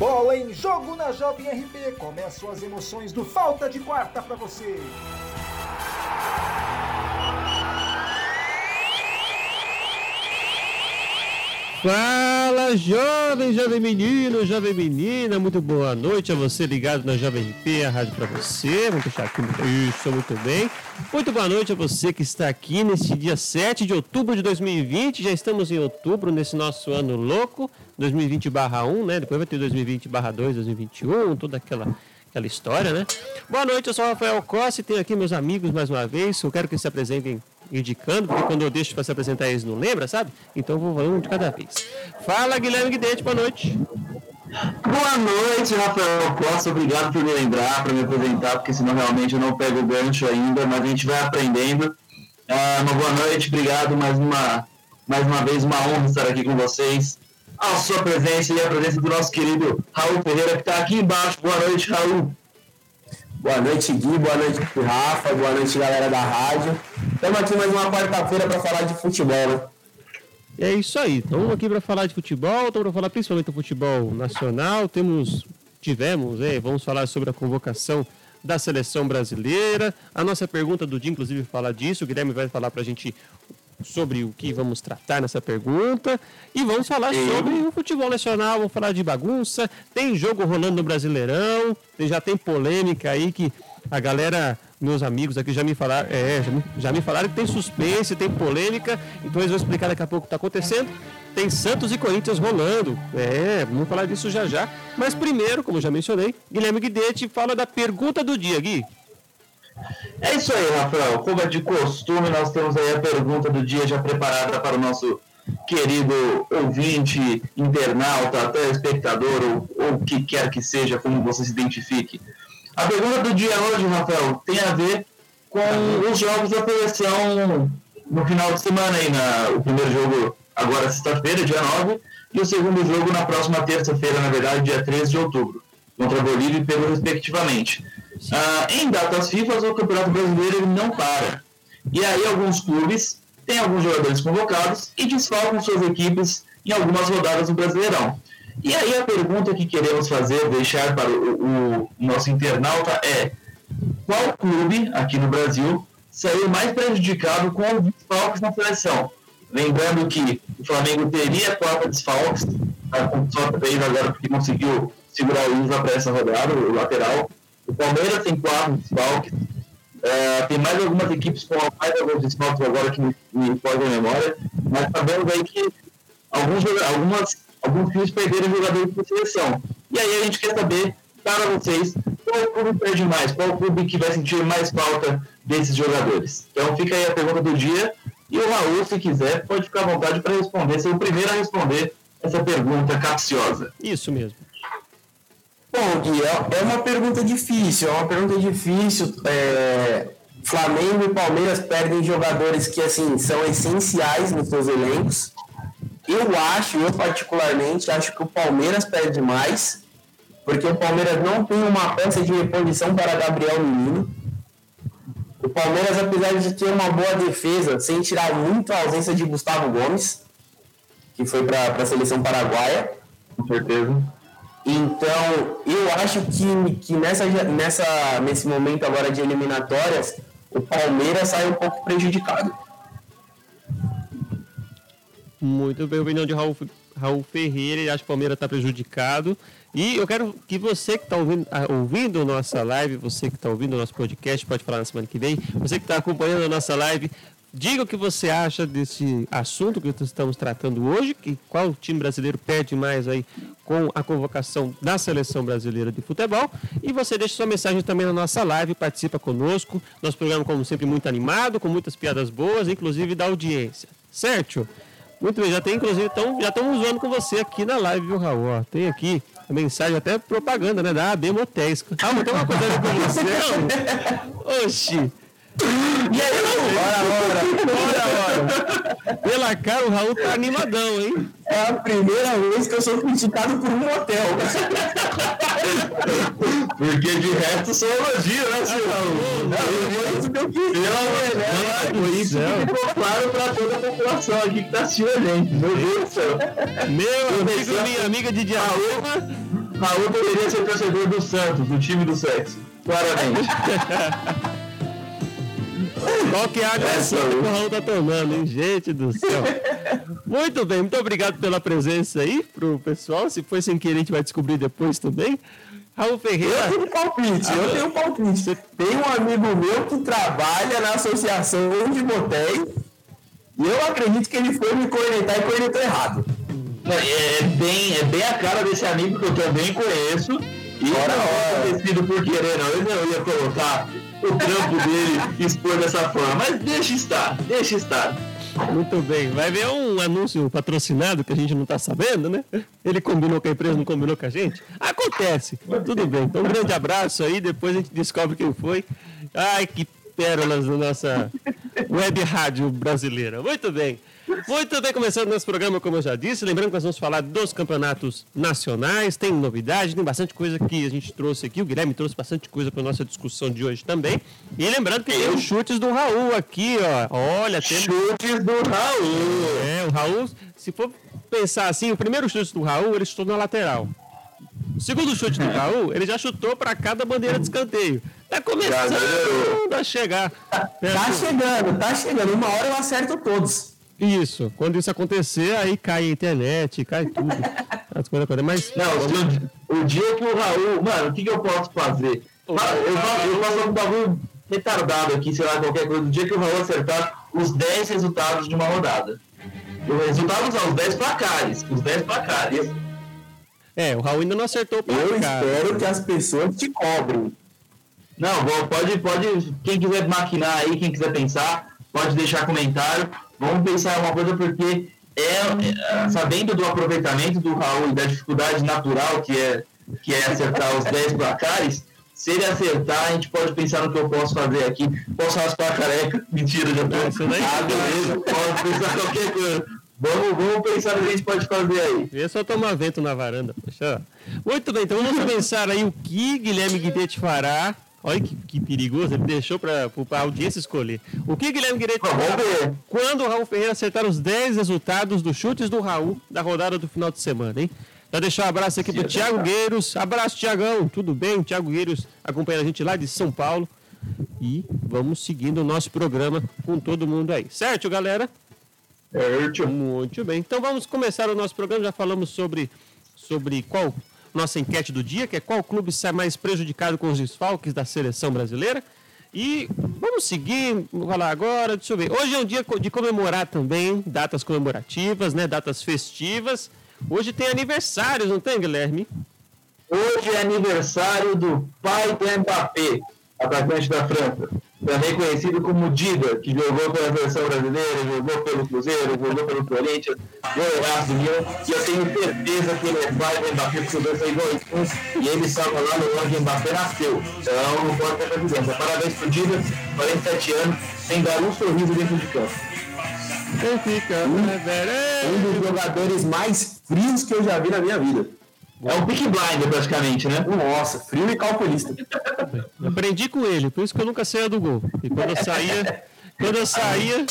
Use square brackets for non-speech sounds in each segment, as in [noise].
Bola em jogo na Jovem RP. Começam as emoções do Falta de Quarta para você. Fala, jovem, jovem menino, jovem menina, muito boa noite a você ligado na Jovem RP, a rádio para você. Vamos deixar aqui, isso, muito bem. Muito boa noite a você que está aqui nesse dia 7 de outubro de 2020. Já estamos em outubro, nesse nosso ano louco, 2020/1, né? Depois vai ter 2020/2, 2021, toda aquela aquela história, né? Boa noite, eu sou o Rafael Costa e tenho aqui meus amigos mais uma vez. Eu quero que se apresentem indicando, porque quando eu deixo para se apresentar eles não lembra, sabe? Então vou falar um de cada vez. Fala, Guilherme Guidete, boa noite. Boa noite, Rafael Costa. Obrigado por me lembrar, para me apresentar, porque senão realmente eu não pego o gancho ainda, mas a gente vai aprendendo. Ah, uma boa noite, obrigado mais uma, mais uma vez, uma honra estar aqui com vocês. A sua presença e a presença do nosso querido Raul Ferreira, que está aqui embaixo. Boa noite, Raul. Boa noite, Gui. Boa noite, Rafa. Boa noite, galera da rádio. Estamos aqui mais uma quarta-feira para falar de futebol, né? É isso aí. Estamos aqui para falar de futebol, estamos para falar principalmente do futebol nacional. Temos, tivemos, é, vamos falar sobre a convocação da seleção brasileira. A nossa pergunta do dia, inclusive, fala disso. O Guilherme vai falar para a gente sobre o que vamos tratar nessa pergunta. E vamos falar sobre o futebol nacional, vamos falar de bagunça. Tem jogo rolando no Brasileirão, já tem polêmica aí que a galera, meus amigos aqui já me falaram, é, já me, já me falaram que tem suspense, tem polêmica, então eles vão explicar daqui a pouco o que está acontecendo. Tem Santos e Corinthians rolando. É, vamos falar disso já já. Mas primeiro, como já mencionei, Guilherme Guidetti fala da pergunta do dia, Gui. É isso aí, Rafael. Como é de costume, nós temos aí a pergunta do dia já preparada para o nosso querido ouvinte, internauta, telespectador, ou o que quer que seja, como você se identifique. A pergunta do dia hoje, Rafael, tem a ver com os jogos da seleção no final de semana aí, na, o primeiro jogo agora sexta-feira, dia 9, e o segundo jogo na próxima terça-feira, na verdade, dia 13 de outubro, contra Bolívia e Peru, respectivamente. Ah, em datas FIFA, o Campeonato Brasileiro não para. E aí alguns clubes têm alguns jogadores convocados e desfalcam suas equipes em algumas rodadas do Brasileirão. E aí a pergunta que queremos fazer, deixar para o, o nosso internauta é qual clube aqui no Brasil saiu mais prejudicado com os desfalques na seleção? Lembrando que o Flamengo teria quatro desfalques, tá, só três agora porque conseguiu segurar o Isla para essa rodada, o lateral. O Palmeiras tem quatro desfalques. É, tem mais algumas equipes com mais alguns desfalques agora que me, me fogem a memória. Mas sabemos aí que alguns, algumas, alguns times perderam jogadores de seleção. E aí a gente quer saber, para vocês, qual clube perde mais? Qual clube que vai sentir mais falta desses jogadores? Então fica aí a pergunta do dia. E o Raul, se quiser, pode ficar à vontade para responder, ser o primeiro a responder essa pergunta capciosa. Isso mesmo. Bom, Gui, é, é uma pergunta difícil, é uma pergunta difícil. É, Flamengo e Palmeiras perdem jogadores que assim são essenciais nos seus elencos. Eu acho, eu particularmente, acho que o Palmeiras perde mais, porque o Palmeiras não tem uma peça de reposição para Gabriel Menino. O Palmeiras, apesar de ter uma boa defesa, sem tirar muito a ausência de Gustavo Gomes, que foi para a seleção paraguaia. Com certeza. Então, eu acho que, que nessa, nessa, nesse momento agora de eliminatórias, o Palmeiras sai um pouco prejudicado. Muito bem, opinião de Raul, Raul Ferreira, ele acha que o Palmeiras está prejudicado. E eu quero que você que está ouvindo, ouvindo nossa live, você que está ouvindo o nosso podcast, pode falar na semana que vem, você que está acompanhando a nossa live, diga o que você acha desse assunto que estamos tratando hoje, que qual time brasileiro perde mais aí com a convocação da seleção brasileira de futebol. E você deixa sua mensagem também na nossa live, participa conosco. Nosso programa, como sempre, muito animado, com muitas piadas boas, inclusive da audiência. Certo? Muito bem, já tem, inclusive, então, já estamos usando com você aqui na live, viu, Raul? Tem aqui a mensagem, até propaganda, né? Da AB Motéis. Ah, mas tem uma coisa a ver com você, [laughs] Oxi! E aí, Raul? Bora, bora, bora, bora. Pela cara, o Raul tá animadão, hein? É a primeira vez que eu sou criticado por um motel. Porque de resto sou elogio, né, seu Raul? Não, isso que eu quis. Pelo isso ficou claro pra toda a população aqui que tá assistindo a gente. Meu Deus do céu. Meu amigo, minha amiga de Diaroma. Raul deveria ser torcedor do Santos, do time do sexo. Claramente. [laughs] Qual que é a agressão que o Raul tá tomando, hein? Gente do céu. Muito bem, muito obrigado pela presença aí pro pessoal. Se foi sem querer, a gente vai descobrir depois também. Raul Ferreira. Eu tenho um palpite, eu tenho um palpite. Tem um amigo meu que trabalha na associação de motéis e eu acredito que ele foi me cornetar e cornetou errado. É bem, é bem a cara desse amigo que eu também conheço. E Ora, não é sido por querer, não. Eu não ia colocar o trampo dele expor dessa forma. Mas deixa estar, deixa estar. Muito bem. Vai ver um anúncio patrocinado que a gente não tá sabendo, né? Ele combinou com a empresa, não combinou com a gente. Acontece. Tudo bem. Então, um grande abraço aí. Depois a gente descobre quem foi. Ai, que pérolas da nossa web rádio brasileira. Muito bem. Muito bem, começando nosso programa, como eu já disse. Lembrando que nós vamos falar dos campeonatos nacionais. Tem novidade, tem bastante coisa que a gente trouxe aqui. O Guilherme trouxe bastante coisa para nossa discussão de hoje também. E lembrando que tem os chutes do Raul aqui, ó. Olha, temos Chutes do Raul. é, o Raul, se for pensar assim, o primeiro chute do Raul, ele chutou na lateral. O segundo chute do Raul, ele já chutou para cada bandeira de escanteio. Tá começando a chegar. Tá chegando, tá chegando. Uma hora eu acerto todos. Isso, quando isso acontecer, aí cai a internet, cai tudo. [laughs] As coisas acontecem. Mas Não, o, o dia que o Raul. Mano, o que, que eu posso fazer? O Eu, faço- eu faço um bagulho retardado aqui, sei lá, qualquer coisa. O dia que o Raul acertar os 10 resultados de uma rodada. Os resultados são os 10 placares. Os 10 placares. é, o Raul ainda não acertou o Eu placar. espero que as pessoas te cobrem. Não, vou- pode, pode. Quem quiser maquinar aí, quem quiser pensar, pode deixar comentário. Vamos pensar uma coisa, porque é, é, sabendo do aproveitamento do Raul e da dificuldade natural que é, que é acertar os 10 placares, se ele acertar, a gente pode pensar no que eu posso fazer aqui. Posso raspar a careca? [laughs] Mentira, já tô. Ah, beleza, posso pensar qualquer coisa. Vamos, vamos pensar no que a gente pode fazer aí. É só tomar vento na varanda, poxa. Muito bem, então vamos pensar aí o que Guilherme Guidetti fará. Olha que, que perigoso, ele deixou para a audiência escolher. O que Guilherme Guidetti Vamos quando o Raul Ferreira acertar os 10 resultados dos chutes do Raul da rodada do final de semana, hein? Já deixar um abraço aqui pro Thiago Gueiros. Abraço, Tiagão. Tudo bem? Thiago Gueiros acompanhando a gente lá de São Paulo. E vamos seguindo o nosso programa com todo mundo aí. Certo, galera? Certo. Muito bem. Então vamos começar o nosso programa. Já falamos sobre, sobre qual nossa enquete do dia, que é qual clube sai mais prejudicado com os desfalques da seleção brasileira. E vamos seguir, vou falar agora, deixa eu ver. Hoje é um dia de comemorar também, datas comemorativas, né? Datas festivas. Hoje tem aniversários, não tem, Guilherme? Hoje é aniversário do pai do Mbappé, atacante da França. Também conhecido como Dida, que jogou pela seleção brasileira, jogou pelo Cruzeiro, jogou pelo Corinthians, goleiraço do Lyon. E eu tenho certeza que ele é pai do Mbappé, porque os dois iguais. E ele estava lá no onde o Mbappé nasceu. Então não pode ter presidência. Parabéns pro Dida, 47 anos, sem dar um sorriso dentro de campo. É, Um dos jogadores mais frios que eu já vi na minha vida. É um pick blinder praticamente, né? Nossa, frio e calculista. Aprendi com ele, por isso que eu nunca saía do gol. E quando eu saía, quando eu saía,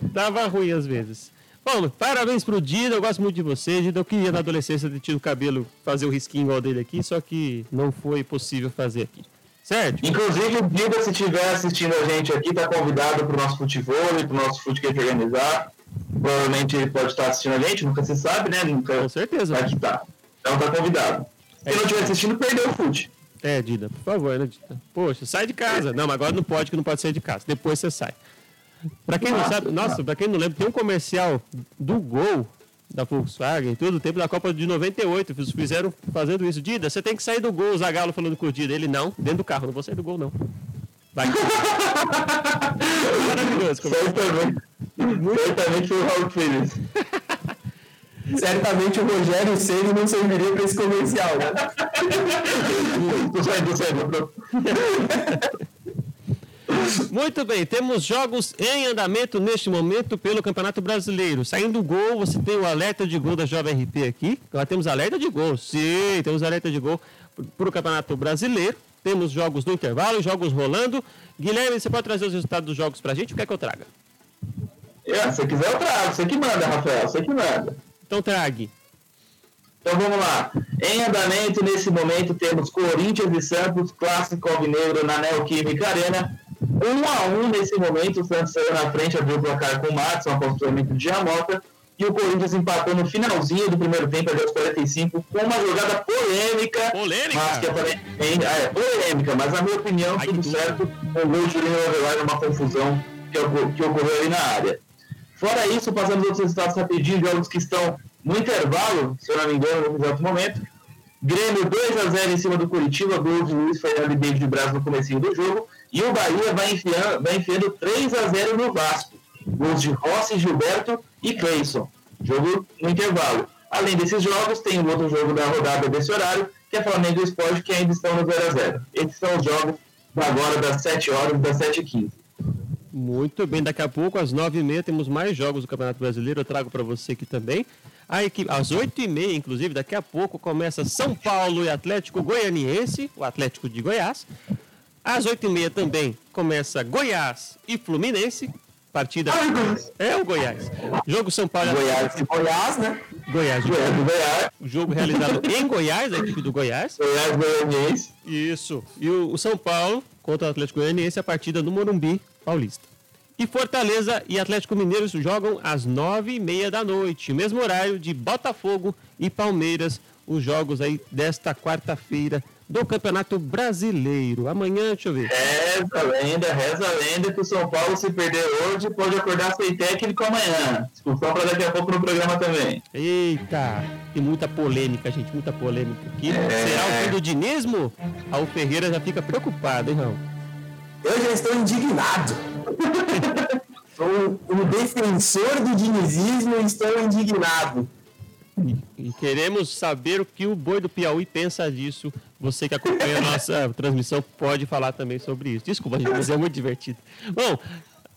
dava ruim às vezes. Bom, parabéns pro Dida, eu gosto muito de você, Dida. Eu queria na adolescência ter tido o cabelo, fazer o risquinho igual dele aqui, só que não foi possível fazer aqui. Certo? Inclusive, o Dida, se estiver assistindo a gente aqui, está convidado para o nosso futebol e para o nosso futebol que organizar. Provavelmente ele pode estar assistindo a gente, nunca se sabe, né? Nunca Com certeza. vai que tá. Então tá convidado. Se não estiver assistindo, perdeu o fute. É, Dida, por favor, né, Dida? Poxa, sai de casa. Não, mas agora não pode, que não pode sair de casa. Depois você sai. Pra quem não sabe, nossa, pra quem não lembra, tem um comercial do Gol da Volkswagen, todo o tempo da Copa de 98, fiz- fizeram fazendo isso. Dida, você tem que sair do Gol, o Zagallo falando com o Dida. Ele, não, dentro do carro, não vou sair do Gol, não. Vai. [laughs] Maravilhoso. como- Certamente. Certamente foi o Raul isso. Certamente o Rogério Ceni não serviria para esse comercial, né? Muito bem, temos jogos em andamento neste momento pelo Campeonato Brasileiro. Saindo o gol, você tem o alerta de gol da Jovem RP aqui. Nós temos alerta de gol, sim, temos alerta de gol para o Campeonato Brasileiro. Temos jogos no intervalo, jogos rolando. Guilherme, você pode trazer os resultados dos jogos pra gente? O que é que eu traga? É, se você quiser, eu trago. Você que manda, Rafael. Você que manda. Então trague. Então vamos lá. Em andamento, nesse momento, temos Corinthians e Santos, clássico alvinegro na Neoquímica Arena. Um a um nesse momento, o Santos saiu na frente, abriu o placar com o Matos, um apostamento de Jamota. E o Corinthians empatou no finalzinho do primeiro tempo, ali aos 45, com uma jogada polêmica. Polêmica? Mas que aparentemente. É, polêmica, mas na minha opinião, Ai, tudo que certo. O gol de Julinho Avelar numa confusão que, que ocorreu ali na área. Fora isso, passando os outros resultados rapidinho, jogos que estão no intervalo, se eu não me engano, no exato momento. Grêmio 2x0 em cima do Curitiba, gol de Luiz Fernando e David Braz no comecinho do jogo. E o Bahia vai enfiando, vai enfiando 3x0 no Vasco. Gols de Rossi, Gilberto e Cleison. Jogo no intervalo. Além desses jogos, tem um outro jogo da rodada desse horário, que é Flamengo e Sport, que ainda estão no 0x0. Esses são os jogos da agora das 7 horas das 7h15. Muito bem, daqui a pouco, às 9h30, temos mais jogos do Campeonato Brasileiro. Eu trago para você aqui também. A equipe, às 8h30, inclusive, daqui a pouco, começa São Paulo e Atlético Goianiense, o Atlético de Goiás. Às 8h30 também começa Goiás e Fluminense. Partida. É o Goiás. Jogo São Paulo e Goiás e Goiás, né? Goiás. Goiás, Goiás, O jogo realizado em Goiás, a equipe do Goiás. Goiás, Goianiense. Isso. E o, o São Paulo contra o Atlético Goianiense a partida no Morumbi Paulista. E Fortaleza e Atlético Mineiro jogam às nove e meia da noite, mesmo horário de Botafogo e Palmeiras, os jogos aí desta quarta-feira do Campeonato Brasileiro. Amanhã, deixa eu ver. Reza a lenda, reza a lenda que o São Paulo, se perder hoje, pode acordar sem técnico amanhã. Discussão para daqui a pouco no programa também. Eita, tem muita polêmica, gente, muita polêmica aqui. Será o fim do dinismo? Raul Ferreira já fica preocupado, hein, Raul? Eu já estou indignado. Sou um, defensor do dinizismo e estou indignado. E, queremos saber o que o boi do Piauí pensa disso. Você que acompanha a nossa [laughs] transmissão pode falar também sobre isso. Desculpa, gente, mas é muito divertido. Bom,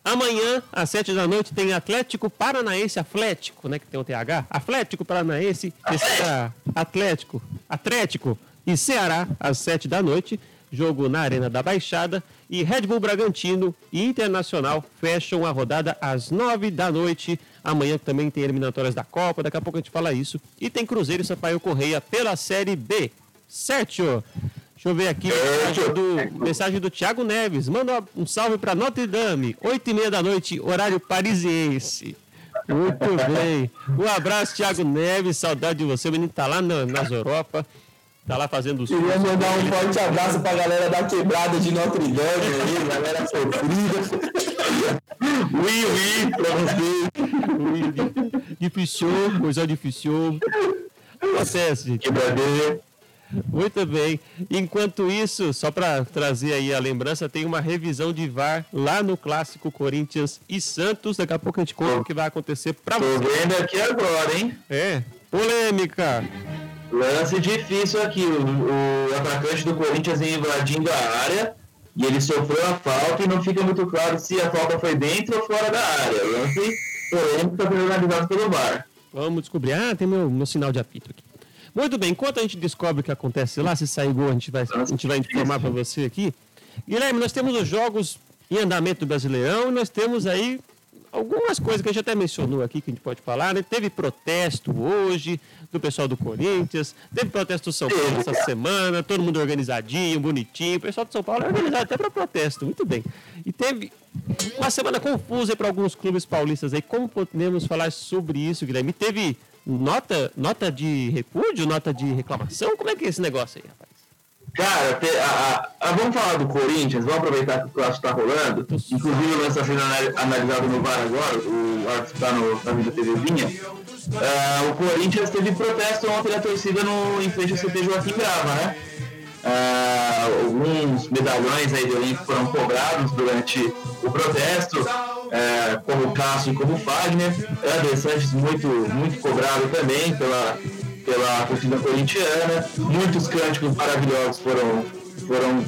amanhã, às sete da noite, tem Atlético Paranaense Atlético, né? Que tem o TH. Atlético Paranaense, Ceará, Atlético, Atlético e Ceará, às sete da noite. Jogo na Arena da Baixada. E Red Bull Bragantino e Internacional fecham a rodada às nove da noite. Amanhã também tem eliminatórias da Copa, daqui a pouco a gente fala isso. E tem Cruzeiro e Sampaio Correia pela Série B. Certo? Deixa eu ver aqui, mensagem do, mensagem do Thiago Neves. Manda um salve para Notre Dame, oito e meia da noite, horário parisiense. Muito bem. Um abraço, Thiago Neves, saudade de você. O menino tá lá na- nas Europa, tá lá fazendo os Queria mandar um forte abraço pra galera da quebrada de Notre Dame aí, galera sofrida. Ui, ui, pra você. Difícil, coisa difícil. Acontece, gente. Quebradeira. Muito bem. Enquanto isso, só para trazer aí a lembrança, tem uma revisão de VAR lá no clássico Corinthians e Santos. Daqui a pouco a gente conta o que vai acontecer para Tô você. vendo aqui agora, hein? É, polêmica. Lance difícil aqui. O, o atacante do Corinthians invadindo a área e ele sofreu a falta e não fica muito claro se a falta foi dentro ou fora da área. Lance polêmico está sendo analisado pelo VAR. Vamos descobrir. Ah, tem meu, meu sinal de apito aqui. Muito bem, enquanto a gente descobre o que acontece lá, se sair gol, a gente vai, a gente vai informar para você aqui. Guilherme, nós temos os jogos em andamento do Brasileirão e nós temos aí algumas coisas que a gente até mencionou aqui que a gente pode falar, né? Teve protesto hoje do pessoal do Corinthians, teve protesto do São Paulo essa semana, todo mundo organizadinho, bonitinho. O pessoal do São Paulo é organizado até para protesto, muito bem. E teve uma semana confusa para alguns clubes paulistas aí. Como podemos falar sobre isso, Guilherme? Teve nota, nota de repúdio, nota de reclamação? Como é que é esse negócio aí, rapaz? Cara, a- a- a- vamos falar do Corinthians, vamos aproveitar que o clássico está rolando. Inclusive o lance está sendo anal- analisado no VAR agora, o árbitro está no- na vida TVzinha. Ah, o Corinthians teve protesto ontem da torcida no, em frente ao CT Joaquim Grava, né? Ah, alguns medalhões aí do elenco foram cobrados durante o protesto, eh, como o Cássio e como o Fagner. André Sanches muito, muito cobrado também pela, pela torcida corintiana. Muitos cânticos maravilhosos foram, foram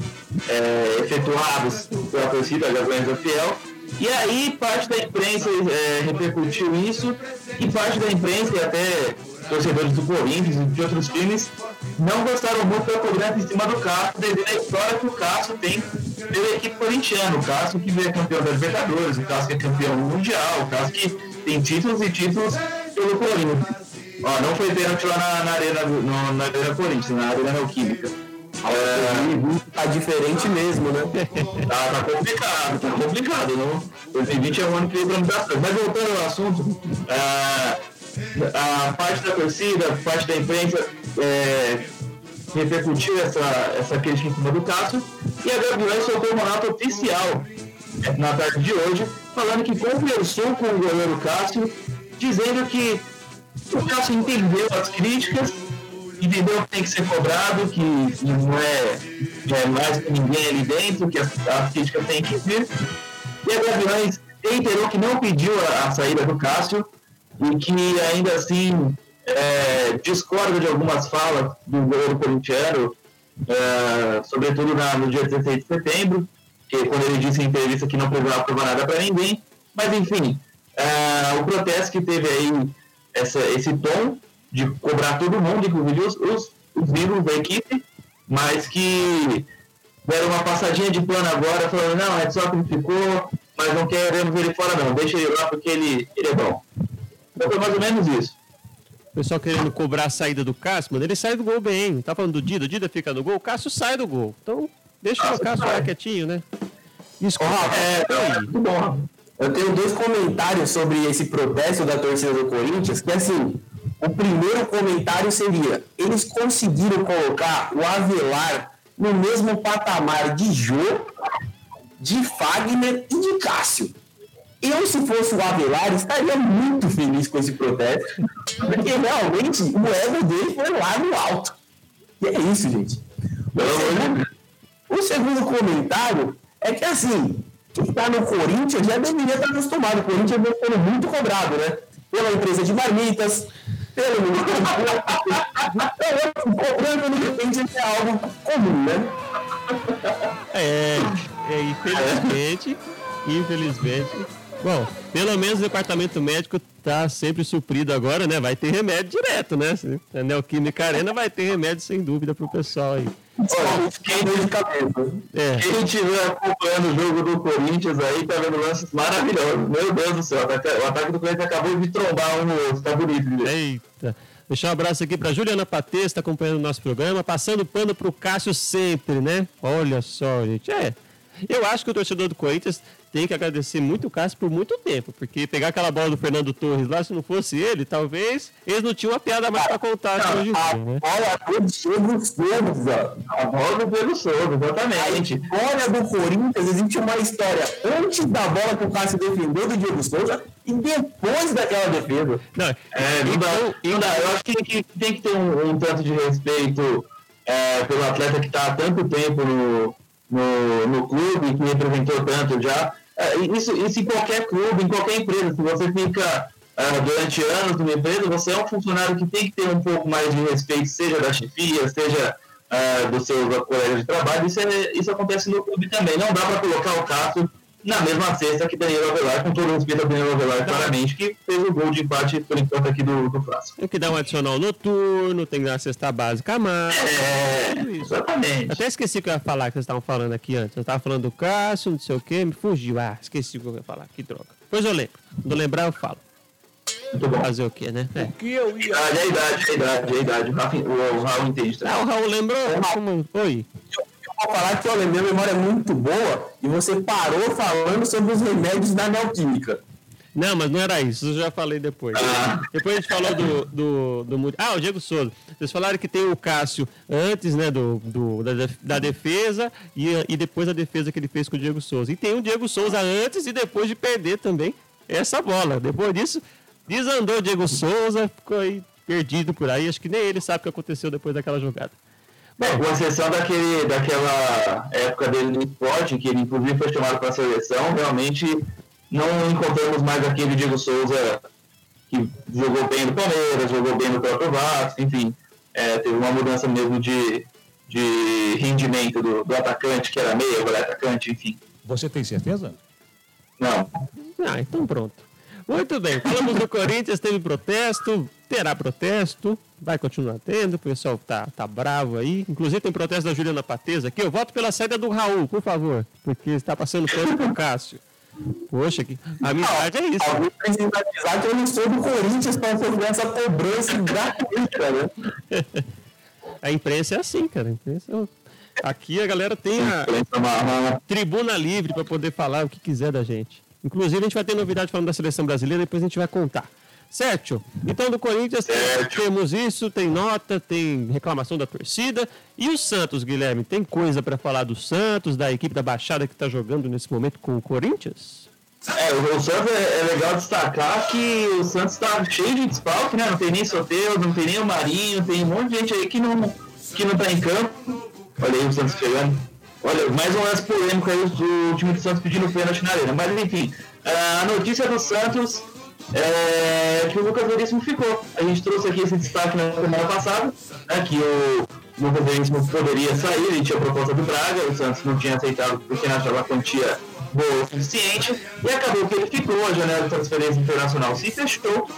eh, efetuados pela torcida Gaviões da Fiel. E aí parte da imprensa eh, repercutiu isso e parte da imprensa e até torcedores do Corinthians e de outros times não gostaram muito da cobrança em cima do Cássio devido à história que o Cássio tem pela equipe corintiana. O Cássio que é campeão da Libertadores, o Cássio que é campeão mundial, o Cássio que tem títulos e títulos pelo Corinthians. Ó, não foi pênalti lá na, na Arena, no, na Arena Corinthians, na Arena Neoquímica. É, tá diferente mesmo, né? [laughs] tá, tá complicado, tá complicado. Não? 2020 é um ano que lembramos bastante. Mas voltando ao assunto, é, a parte da torcida, a parte da imprensa é, repercutiu essa, essa crítica em cima do Cássio e a Gabriel soltou uma nota oficial é, na tarde de hoje, falando que conversou com o goleiro Cássio, dizendo que o Cássio entendeu as críticas, entendeu que tem que ser cobrado, que não é, é mais que ninguém ali dentro, que as, as críticas têm que vir. E a Gaviões reiterou que não pediu a, a saída do Cássio e que ainda assim é, discorda de algumas falas do goleiro corintiano, é, sobretudo na, no dia 16 de setembro, que quando ele disse em entrevista que não precisava provar nada para ninguém. Mas enfim, é, o protesto que teve aí essa, esse tom de cobrar todo mundo, inclusive os, os, os vivos da equipe, mas que deram uma passadinha de plano agora, falando, não, é só que ele ficou, mas não queremos ele fora não, deixa ele lá porque ele, ele é bom. Então foi mais ou menos isso. O pessoal querendo cobrar a saída do Cássio, mano, ele sai do gol bem. Tá falando do Dida, o Dida fica no gol, o Cássio sai do gol. Então, deixa Cássio o Cássio lá quietinho, né? Desculpa. Oh, é, muito bom. Eu tenho dois comentários sobre esse protesto da torcida do Corinthians, que assim, o primeiro comentário seria: eles conseguiram colocar o Avelar no mesmo patamar de Jô, de Fagner e de Cássio. Eu, se fosse o Avelar, estaria muito feliz com esse protesto, porque realmente o ego dele foi lá no alto. E é isso, gente. O segundo, o segundo comentário é que, assim, quem está no Corinthians já deveria estar acostumado. O Corinthians vem sendo muito cobrado, né? Pela empresa de marmitas, pelo. Cobrando no repente é algo comum, né? É, é infelizmente, infelizmente Bom, pelo menos o departamento médico está sempre suprido agora, né? Vai ter remédio direto, né? A Neoquímica Arena vai ter remédio sem dúvida para o pessoal aí. Olha, fiquei de cabeça. É. Quem estiver acompanhando o jogo do Corinthians aí, tá vendo lances maravilhosos. Meu Deus do céu, o ataque do Corinthians acabou de trombar um no outro, tá bonito. Eita. Deixar um abraço aqui para Juliana Patês, está acompanhando o nosso programa, passando pano para o Cássio sempre, né? Olha só, gente. É, eu acho que o torcedor do Corinthians tem que agradecer muito o Cássio por muito tempo, porque pegar aquela bola do Fernando Torres lá, se não fosse ele, talvez eles não tinham uma piada mais para contar não, hoje a dia, né? bola do Diego Souza. A bola do Diego Souza, exatamente. A história do Corinthians, existe uma história antes da bola que o Cássio defendeu do Diego Souza e depois daquela defesa. Não, é, então, dá. Eu acho que, que tem que ter um, um tanto de respeito é, pelo atleta que está há tanto tempo no, no, no clube, que representou tanto já. É, isso, isso em qualquer clube, em qualquer empresa. Se você fica uh, durante anos numa empresa, você é um funcionário que tem que ter um pouco mais de respeito, seja da chefia, seja uh, dos seus colegas de trabalho. Isso, é, isso acontece no clube também. Não dá para colocar o caso na mesma cesta que Danilo Avelar, com todo o respeito a Danilo Avelar, claramente, que fez o gol de empate, por enquanto, aqui do, do Flasco. Tem que dar um adicional noturno, tem que dar uma cesta básica a mais. É, exatamente. Até esqueci o que eu ia falar, que vocês estavam falando aqui antes. Eu estava falando do Cássio, não sei o quê, me fugiu. Ah, esqueci o que eu ia falar, que droga. Pois eu lembro. Quando lembrar, eu falo. Muito bom. Fazer o quê, né? É. O que eu ia... Ah, é a idade, é a idade, é a idade. O Raul, o Raul entende também. Ah, o Raul lembrou? Como... Oi vou falar que olha, minha memória é muito boa e você parou falando sobre os remédios da neoquímica. Não, mas não era isso, eu já falei depois. Ah. Depois a gente falou do, do, do, Ah, o Diego Souza. Vocês falaram que tem o Cássio antes né, do, do da, da, defesa e, e depois a defesa que ele fez com o Diego Souza. E tem o Diego Souza antes e depois de perder também essa bola. Depois disso, desandou o Diego Souza, ficou aí perdido por aí. Acho que nem ele sabe o que aconteceu depois daquela jogada. Bom, com exceção daquele, daquela época dele no esporte, que ele inclusive foi chamado para a seleção, realmente não encontramos mais aquele Diego Souza que jogou bem no Palmeiras, jogou bem no próprio Vasco, enfim, é, teve uma mudança mesmo de, de rendimento do, do atacante, que era meia, agora é atacante, enfim. Você tem certeza? Não. Ah, então pronto. Muito bem, falamos do Corinthians, teve protesto, terá protesto, vai continuar tendo, o pessoal tá, tá bravo aí. Inclusive tem protesto da Juliana Pateza aqui. Eu voto pela saída do Raul, por favor, porque está passando pano pro Cássio. Poxa, que amizade é isso. Alguém precisa avisar que eu não sou do Corinthians para fazer essa cobrança gratuita, né? [laughs] A imprensa é assim, cara. A imprensa é... Aqui a galera tem a tribuna livre para poder falar o que quiser da gente. Inclusive, a gente vai ter novidade falando da seleção brasileira, depois a gente vai contar. Certo? Então, do Corinthians certo. temos isso, tem nota, tem reclamação da torcida. E o Santos, Guilherme, tem coisa para falar do Santos, da equipe da Baixada que está jogando nesse momento com o Corinthians? É, o, Santos é, é, legal destacar que o Santos está cheio de desfalque, né? Não tem nem Soteus, não tem nem o Marinho, tem um monte de gente aí que não, que não tá em campo. Olha aí o Santos chegando. Olha, mais um lance polêmico aí do time do Santos pedindo pênalti na arena. Mas enfim, a notícia do Santos é que o Lucas Veríssimo ficou. A gente trouxe aqui esse destaque na semana passada, né, que o Lucas Veríssimo poderia sair, ele tinha proposta do Braga, o Santos não tinha aceitado porque não achava a quantia boa o suficiente, e acabou que ele ficou, a janela de transferência internacional se fechou,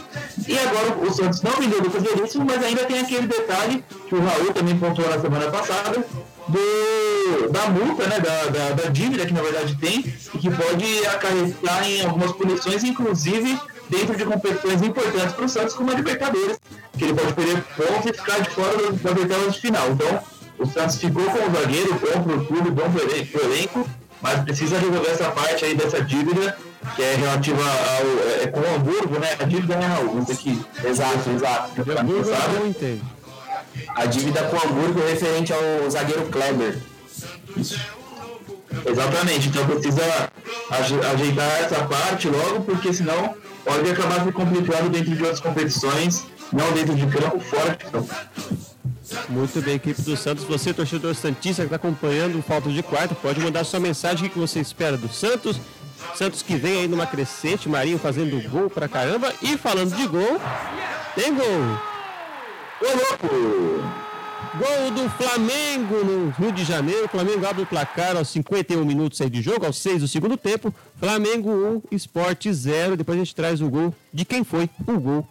e agora o Santos não vendeu o Lucas Veríssimo, mas ainda tem aquele detalhe que o Raul também pontuou na semana passada, do, da multa, né, da, da, da, dívida que na verdade tem, e que pode acarretar em algumas punições, inclusive dentro de competições importantes para o Santos, como a Libertadores, que ele pode perder pontos e ficar de fora da oitava de final. Então, o Santos ficou com o zagueiro, bom para o clube, bom para o elenco, mas precisa resolver essa parte aí dessa dívida, que é relativa ao. É, com o Hamburgo, né? A dívida é Raul, vamos ter que. Exato, exato. Hamburgo não entendo. A dívida com o Hamburgo referente ao zagueiro Kleber. Isso. Exatamente, então precisa ajeitar essa parte logo, porque senão pode acabar se complicando dentro de outras competições, não dentro de campo, fora de campo. Muito bem, equipe do Santos. Você, torcedor Santista, que está acompanhando o Falta de Quarto, pode mandar sua mensagem. O que você espera do Santos? Santos que vem aí numa crescente, Marinho fazendo gol pra caramba. E falando de gol, tem gol! Ô louco! Gol do Flamengo no Rio de Janeiro. O Flamengo abre o placar aos 51 minutos aí de jogo, aos 6 do segundo tempo. Flamengo 1, Esporte 0. Depois a gente traz o gol de quem foi o gol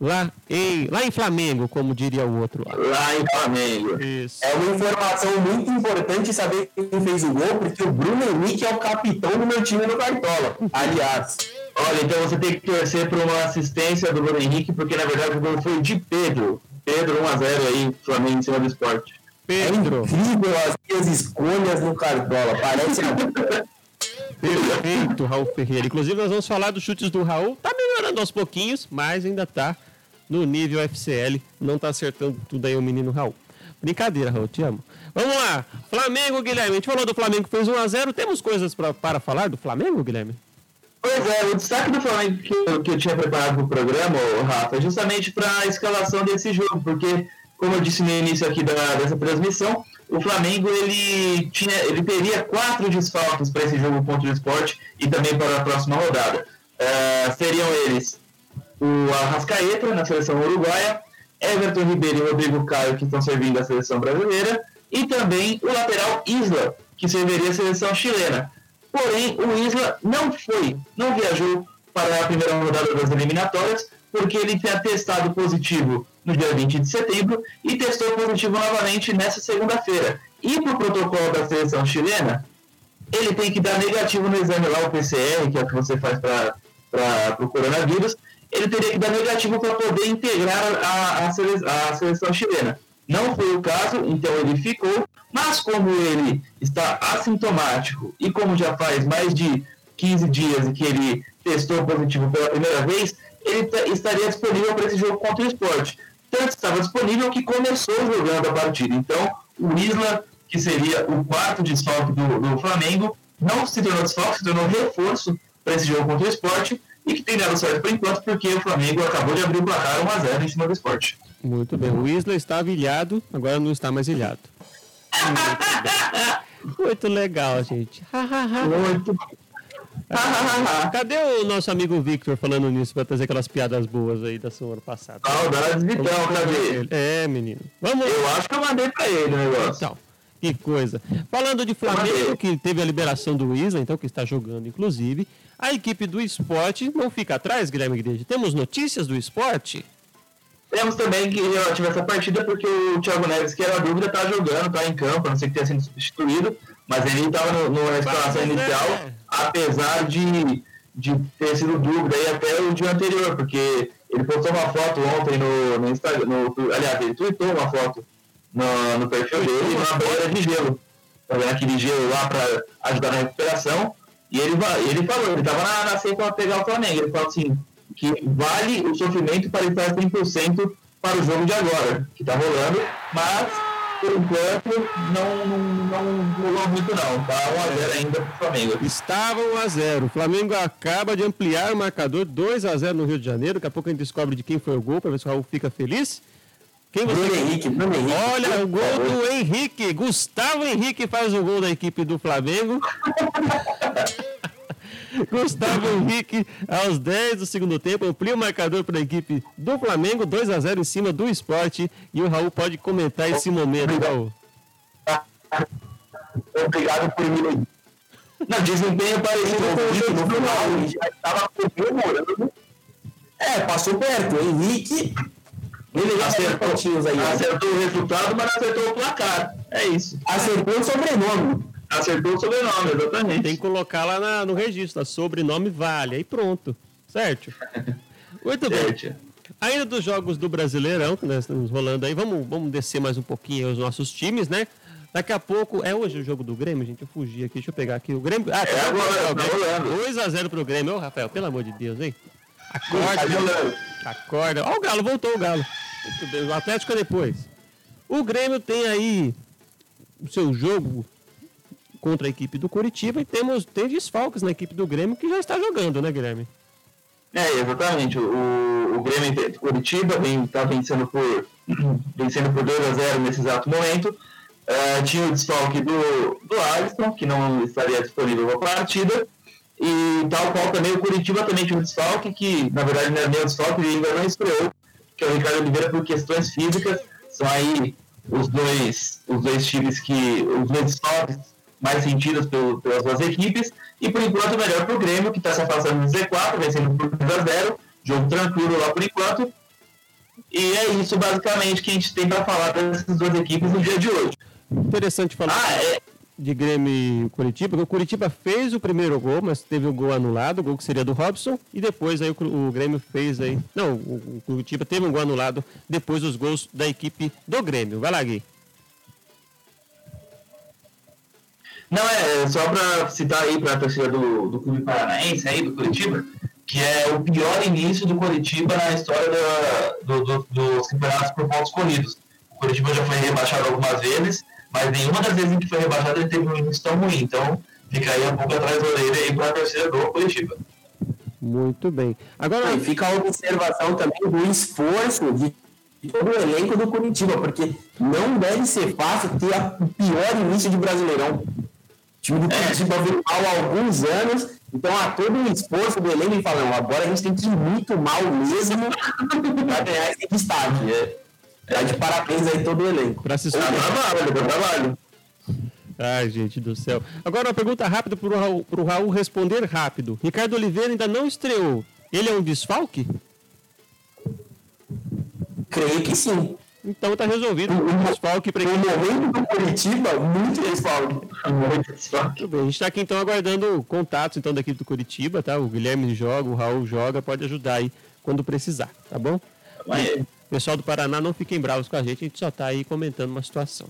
lá em, lá em Flamengo, como diria o outro. Lá em Flamengo. Isso. É uma informação muito importante saber quem fez o gol, porque o Bruno Henrique é o capitão do meu time no Cartola. Aliás. Olha, então você tem que torcer para uma assistência do Bruno Henrique, porque na verdade o gol foi de Pedro. Pedro 1x0 aí, Flamengo em cima do esporte. Pedro. É incrível as minhas escolhas no Cartola. Parece. Perfeito, Raul Ferreira. Inclusive, nós vamos falar dos chutes do Raul. Tá melhorando aos pouquinhos, mas ainda tá no nível FCL. Não tá acertando tudo aí o menino Raul. Brincadeira, Raul, te amo. Vamos lá. Flamengo, Guilherme. A gente falou do Flamengo que fez 1x0. Temos coisas pra, para falar do Flamengo, Guilherme? Pois é, o destaque do Flamengo que eu, que eu tinha preparado para o programa, Rafa, é justamente para a escalação desse jogo, porque, como eu disse no início aqui da, dessa transmissão, o Flamengo ele, tinha, ele teria quatro desfalques para esse jogo contra o esporte e também para a próxima rodada. Uh, seriam eles o Arrascaeta, na seleção uruguaia, Everton Ribeiro e Rodrigo Caio, que estão servindo a seleção brasileira, e também o lateral Isla, que serviria a seleção chilena. Porém, o Isla não foi, não viajou para a primeira rodada das eliminatórias, porque ele tinha testado positivo no dia 20 de setembro e testou positivo novamente nessa segunda-feira. E para o protocolo da seleção chilena, ele tem que dar negativo no exame lá, o PCR, que é o que você faz para o coronavírus, ele teria que dar negativo para poder integrar a, a, a seleção chilena. Não foi o caso, então ele ficou, mas como ele está assintomático e como já faz mais de 15 dias que ele testou positivo pela primeira vez, ele estaria disponível para esse jogo contra o esporte. Tanto estava disponível que começou jogando a partida. Então, o Isla, que seria o quarto desfalque do, do Flamengo, não se tornou desfalque, se tornou reforço para esse jogo contra o esporte e que tem dado certo por enquanto, porque o Flamengo acabou de abrir o placar 1x0 em cima do esporte. Muito bem. O Isla estava ilhado, agora não está mais ilhado. Muito, Muito legal, gente. Muito Cadê o nosso amigo Victor falando nisso para trazer aquelas piadas boas aí da semana passada? Saudades, Vitão, cadê? É, menino. Vamos Eu acho que eu mandei para ele o negócio. Então, que coisa. Falando de Flamengo, que teve a liberação do Isla, então, que está jogando, inclusive, a equipe do esporte não fica atrás, Guilherme Igreja. Temos notícias do esporte? Temos também que relativa a essa partida, porque o Thiago Neves, que era a dúvida, está jogando, está em campo, a não sei que tenha sido substituído, mas ele estava na escalação inicial. Né? apesar de, de ter sido dúvida aí até o dia anterior, porque ele postou uma foto ontem no, no Instagram, no, aliás, ele tweetou uma foto no, no perfil dele numa banheira de gelo. Tá vendo aquele gelo lá para ajudar na recuperação. E ele, ele falou, ele estava na, na seca para pegar o Flamengo. Ele falou assim, que vale o sofrimento para estar 100% para o jogo de agora, que está rolando, mas por enquanto não, não, não rolou muito não. Tá 1x0 ainda para o Flamengo. Estava 1x0. O Flamengo acaba de ampliar o marcador 2x0 no Rio de Janeiro. Daqui a pouco a gente descobre de quem foi o gol, para ver se o Raul fica feliz. Quem você... Bruno Henrique, Bruno Henrique. Olha o gol do Henrique. Gustavo Henrique faz o gol da equipe do Flamengo. [laughs] Gustavo Henrique, aos 10 do segundo tempo, amplia o marcador para a equipe do Flamengo, 2 a 0 em cima do esporte. E o Raul pode comentar esse momento, Raul. Obrigado por me. Não, desempenho parecido com o jogo no final, ele já estava comemorando. É, passou perto. O Henrique. Ele acertou, aí, acertou o resultado, mas acertou o placar. É isso. Acertou o sobrenome. Acertou o sobrenome, exatamente. Tem que colocar lá na, no registro, sobrenome vale, aí pronto. Certo? [laughs] Muito certo. bem. Ainda dos jogos do Brasileirão, que nós estamos rolando aí, vamos, vamos descer mais um pouquinho os nossos times, né? Daqui a pouco, é hoje o jogo do Grêmio, gente? Eu fugi aqui, deixa eu pegar aqui o Grêmio. Ah, tá é agora, tá rolando. 2x0 pro Grêmio. Ô, Rafael, pelo amor de Deus, hein? Acorda. Tá acorda. Ó, o Galo, voltou o Galo. Muito bem, o Atlético é depois. O Grêmio tem aí o seu jogo contra a equipe do Curitiba e temos tem desfalques na equipe do Grêmio que já está jogando, né, Guilherme? É, exatamente. O, o Grêmio Curitiba está vencendo por [clears throat] vencendo por 2 a 0 nesse exato momento. Uh, tinha o desfalque do, do Alisson, que não estaria disponível para a partida. E tal qual também o Curitiba também tinha um desfalque, que na verdade não é nem um desfalque, ele ainda não estreou, que é o Ricardo Oliveira por questões físicas. São aí os dois, os dois times que. os dois desfalques mais sentidas pelo, pelas duas equipes. E por enquanto, melhor para o Grêmio, que está se afastando do Z4, vencendo por 2 a 0 Jogo tranquilo lá por enquanto. E é isso basicamente que a gente tem para falar dessas duas equipes no dia de hoje. Interessante falar ah, é... de Grêmio e Curitiba, porque o Curitiba fez o primeiro gol, mas teve o gol anulado, o gol que seria do Robson, e depois aí o, o Grêmio fez aí. Não, o, o Curitiba teve um gol anulado depois dos gols da equipe do Grêmio. Vai lá, Gui. Não, é, é só para citar aí para a torcida do, do Clube Paranaense, aí, do Curitiba, que é o pior início do Curitiba na história da, do, do, dos campeonatos por pontos corridos. O Curitiba já foi rebaixado algumas vezes, mas nenhuma das vezes em que foi rebaixado ele teve um início tão ruim. Então, fica aí um pouco atrás da orelha aí para a torcida do Curitiba. Muito bem. Agora e fica a observação também do esforço de todo o elenco do Curitiba, porque não deve ser fácil ter o pior início de Brasileirão. O time do Curitiba mal há alguns anos, então há todo um esforço do elenco e falando, agora a gente tem que ir muito mal mesmo [laughs] para ganhar esse destaque. É, é de parabéns aí todo o elenco. Para se trabalho, bom trabalho. Ai, gente do céu. Agora uma pergunta rápida para o Raul, Raul responder rápido. Ricardo Oliveira ainda não estreou. Ele é um desfalque? Creio que sim. Então tá resolvido. O desfalque para O momento do Curitiba, muito desfalque. Muito bem, a gente está aqui então aguardando contatos então da equipe do Curitiba, tá? O Guilherme joga, o Raul joga, pode ajudar aí quando precisar, tá bom? E, pessoal do Paraná, não fiquem bravos com a gente, a gente só tá aí comentando uma situação.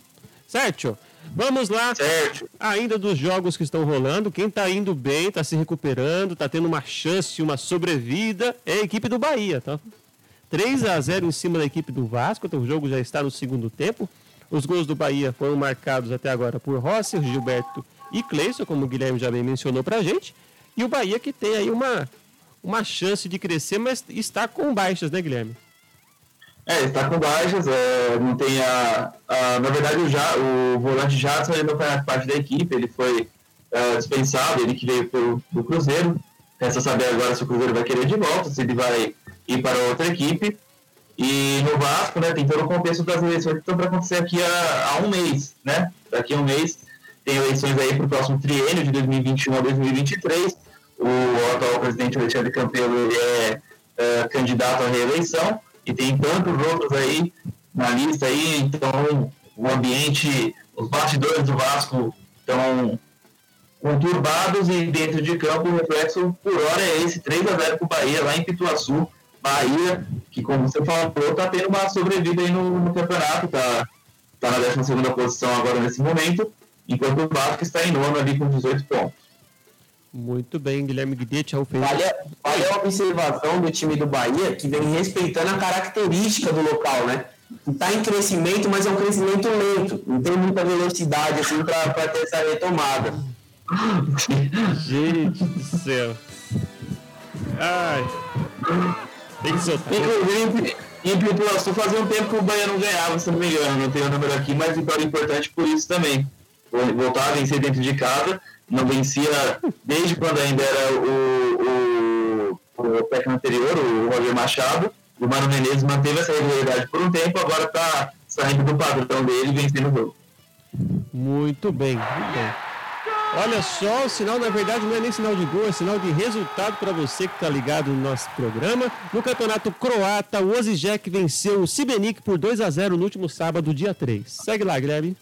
Certo? Vamos lá. Certo. Ainda dos jogos que estão rolando, quem está indo bem, está se recuperando, está tendo uma chance, uma sobrevida, é a equipe do Bahia, tá? 3 a 0 em cima da equipe do Vasco, então o jogo já está no segundo tempo. Os gols do Bahia foram marcados até agora por Rossi, Gilberto e Cleison, como o Guilherme já bem mencionou para a gente. E o Bahia que tem aí uma, uma chance de crescer, mas está com baixas, né, Guilherme? É, está com baixas, é, não tem a, a, Na verdade, o, já, o volante Jadson ele não faz parte da equipe, ele foi é, dispensado, ele que veio pro Cruzeiro. Resta saber agora se o Cruzeiro vai querer de volta, se ele vai ir para outra equipe. E no Vasco, né, tem todo o contexto das eleições que estão para acontecer aqui a, a, um mês, né? Daqui a um mês tem eleições aí para o próximo triênio, de 2021 a 2023. O atual presidente Alexandre Campelo é, é candidato à reeleição e tem tantos outros aí na lista aí, então o ambiente, os bastidores do Vasco estão conturbados e dentro de campo o reflexo por hora é esse 3 a 0 para o Bahia lá em Pituaçu. Bahia, que como você falou, está tendo uma sobrevida aí no, no campeonato, está tá na 12 posição agora nesse momento, enquanto o Vasco está em nono ali com 18 pontos. Muito bem, Guilherme Guidetti, Raul Vale, vale a observação do time do Bahia, que vem respeitando a característica do local, né? Está em crescimento, mas é um crescimento lento. Não tem muita velocidade assim para ter essa retomada. Gente do céu. Ai. Tem que soltar. Inclusive, em Pituaçu fazia um tempo que o Bahia não ganhava, se não me engano. Não tenho o número aqui, mas vitória importante por isso também. Voltar a vencer dentro de casa. Não vencia desde quando ainda era o, o, o técnico anterior, o Roger Machado. O Mano Menezes manteve essa regularidade por um tempo, agora está saindo do padrão dele e vencendo o jogo. Muito bem, muito bem. Olha só, o sinal na verdade não é nem sinal de gol, é sinal de resultado para você que está ligado no nosso programa. No campeonato croata, o Osijek venceu o Sibenik por 2 a 0 no último sábado, dia 3. Segue lá, Guilherme.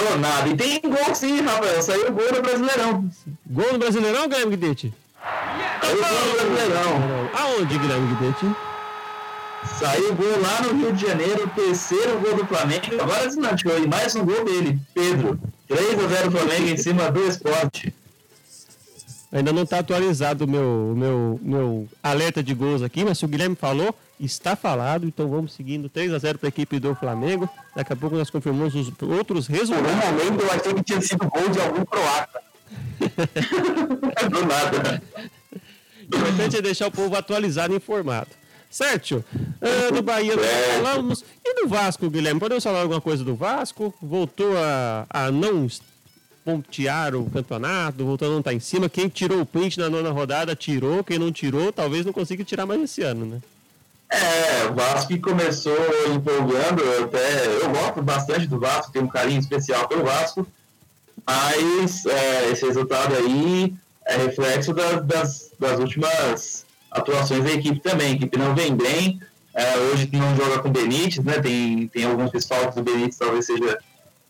Oh, nada. E tem gol sim, Rafael. Saiu o gol no Brasileirão. Gol no Brasileirão, Guilherme Guidetti? Saiu o gol no Brasileirão. Aonde, Guilherme Guidetti? Saiu o gol lá no Rio de Janeiro, terceiro gol do Flamengo. Agora desmanchou. E mais um gol dele, Pedro. 3 a 0 Flamengo em cima do esporte. Ainda não está atualizado o meu, meu, meu alerta de gols aqui, mas se o Guilherme falou, está falado. Então vamos seguindo 3 a 0 para a equipe do Flamengo. Daqui a pouco nós confirmamos os outros resultados. Por um momento eu achei que tinha sido gol de algum croata. [laughs] [laughs] do nada. O importante é deixar o povo atualizado e informado. Certo? Uh, do Bahia nós falamos. E do Vasco, Guilherme? Podemos falar alguma coisa do Vasco? Voltou a, a não pontear o campeonato, voltou a não estar em cima. Quem tirou o print na nona rodada, tirou. Quem não tirou, talvez não consiga tirar mais esse ano, né? É, o Vasco começou empolgando, eu até eu gosto bastante do Vasco, tenho um carinho especial pelo Vasco, mas é, esse resultado aí é reflexo da, das, das últimas atuações da equipe também. A equipe não vem bem. É, hoje não joga com o Benítez, né? Tem, tem alguns desfalques do Benítez, talvez seja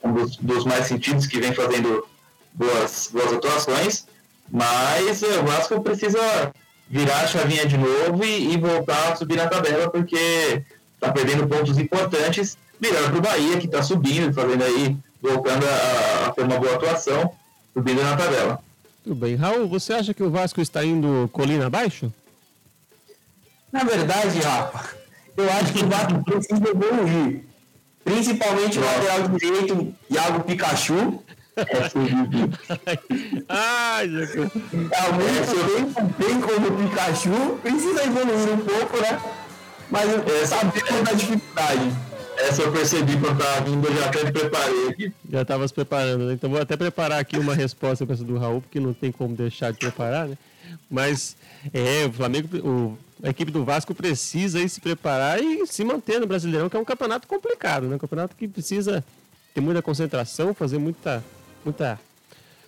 um dos, dos, mais sentidos que vem fazendo boas, boas atuações. Mas é, o Vasco precisa virar a chavinha de novo e, e voltar a subir na tabela, porque está perdendo pontos importantes. Melhor para o Bahia, que está subindo, fazendo aí, voltando a, a ter uma boa atuação, subindo na tabela. Tudo bem. Raul, você acha que o Vasco está indo colina abaixo? Na verdade, Rafa, eu acho que o Vasco precisa evoluir. Principalmente o lateral direito, Iago Pikachu. Ai, Jesus. Realmente, bem, bem como o Pikachu, precisa evoluir um pouco, né? Mas é, sabemos da dificuldade. Essa eu percebi quando estava vindo, eu já até me preparei aqui. Já estava se preparando, né? Então vou até preparar aqui uma resposta para essa do Raul, porque não tem como deixar de preparar, né? Mas é, o Flamengo, o a equipe do Vasco precisa aí se preparar e se manter no Brasileirão, que é um campeonato complicado, né? Um campeonato que precisa ter muita concentração, fazer muita. muita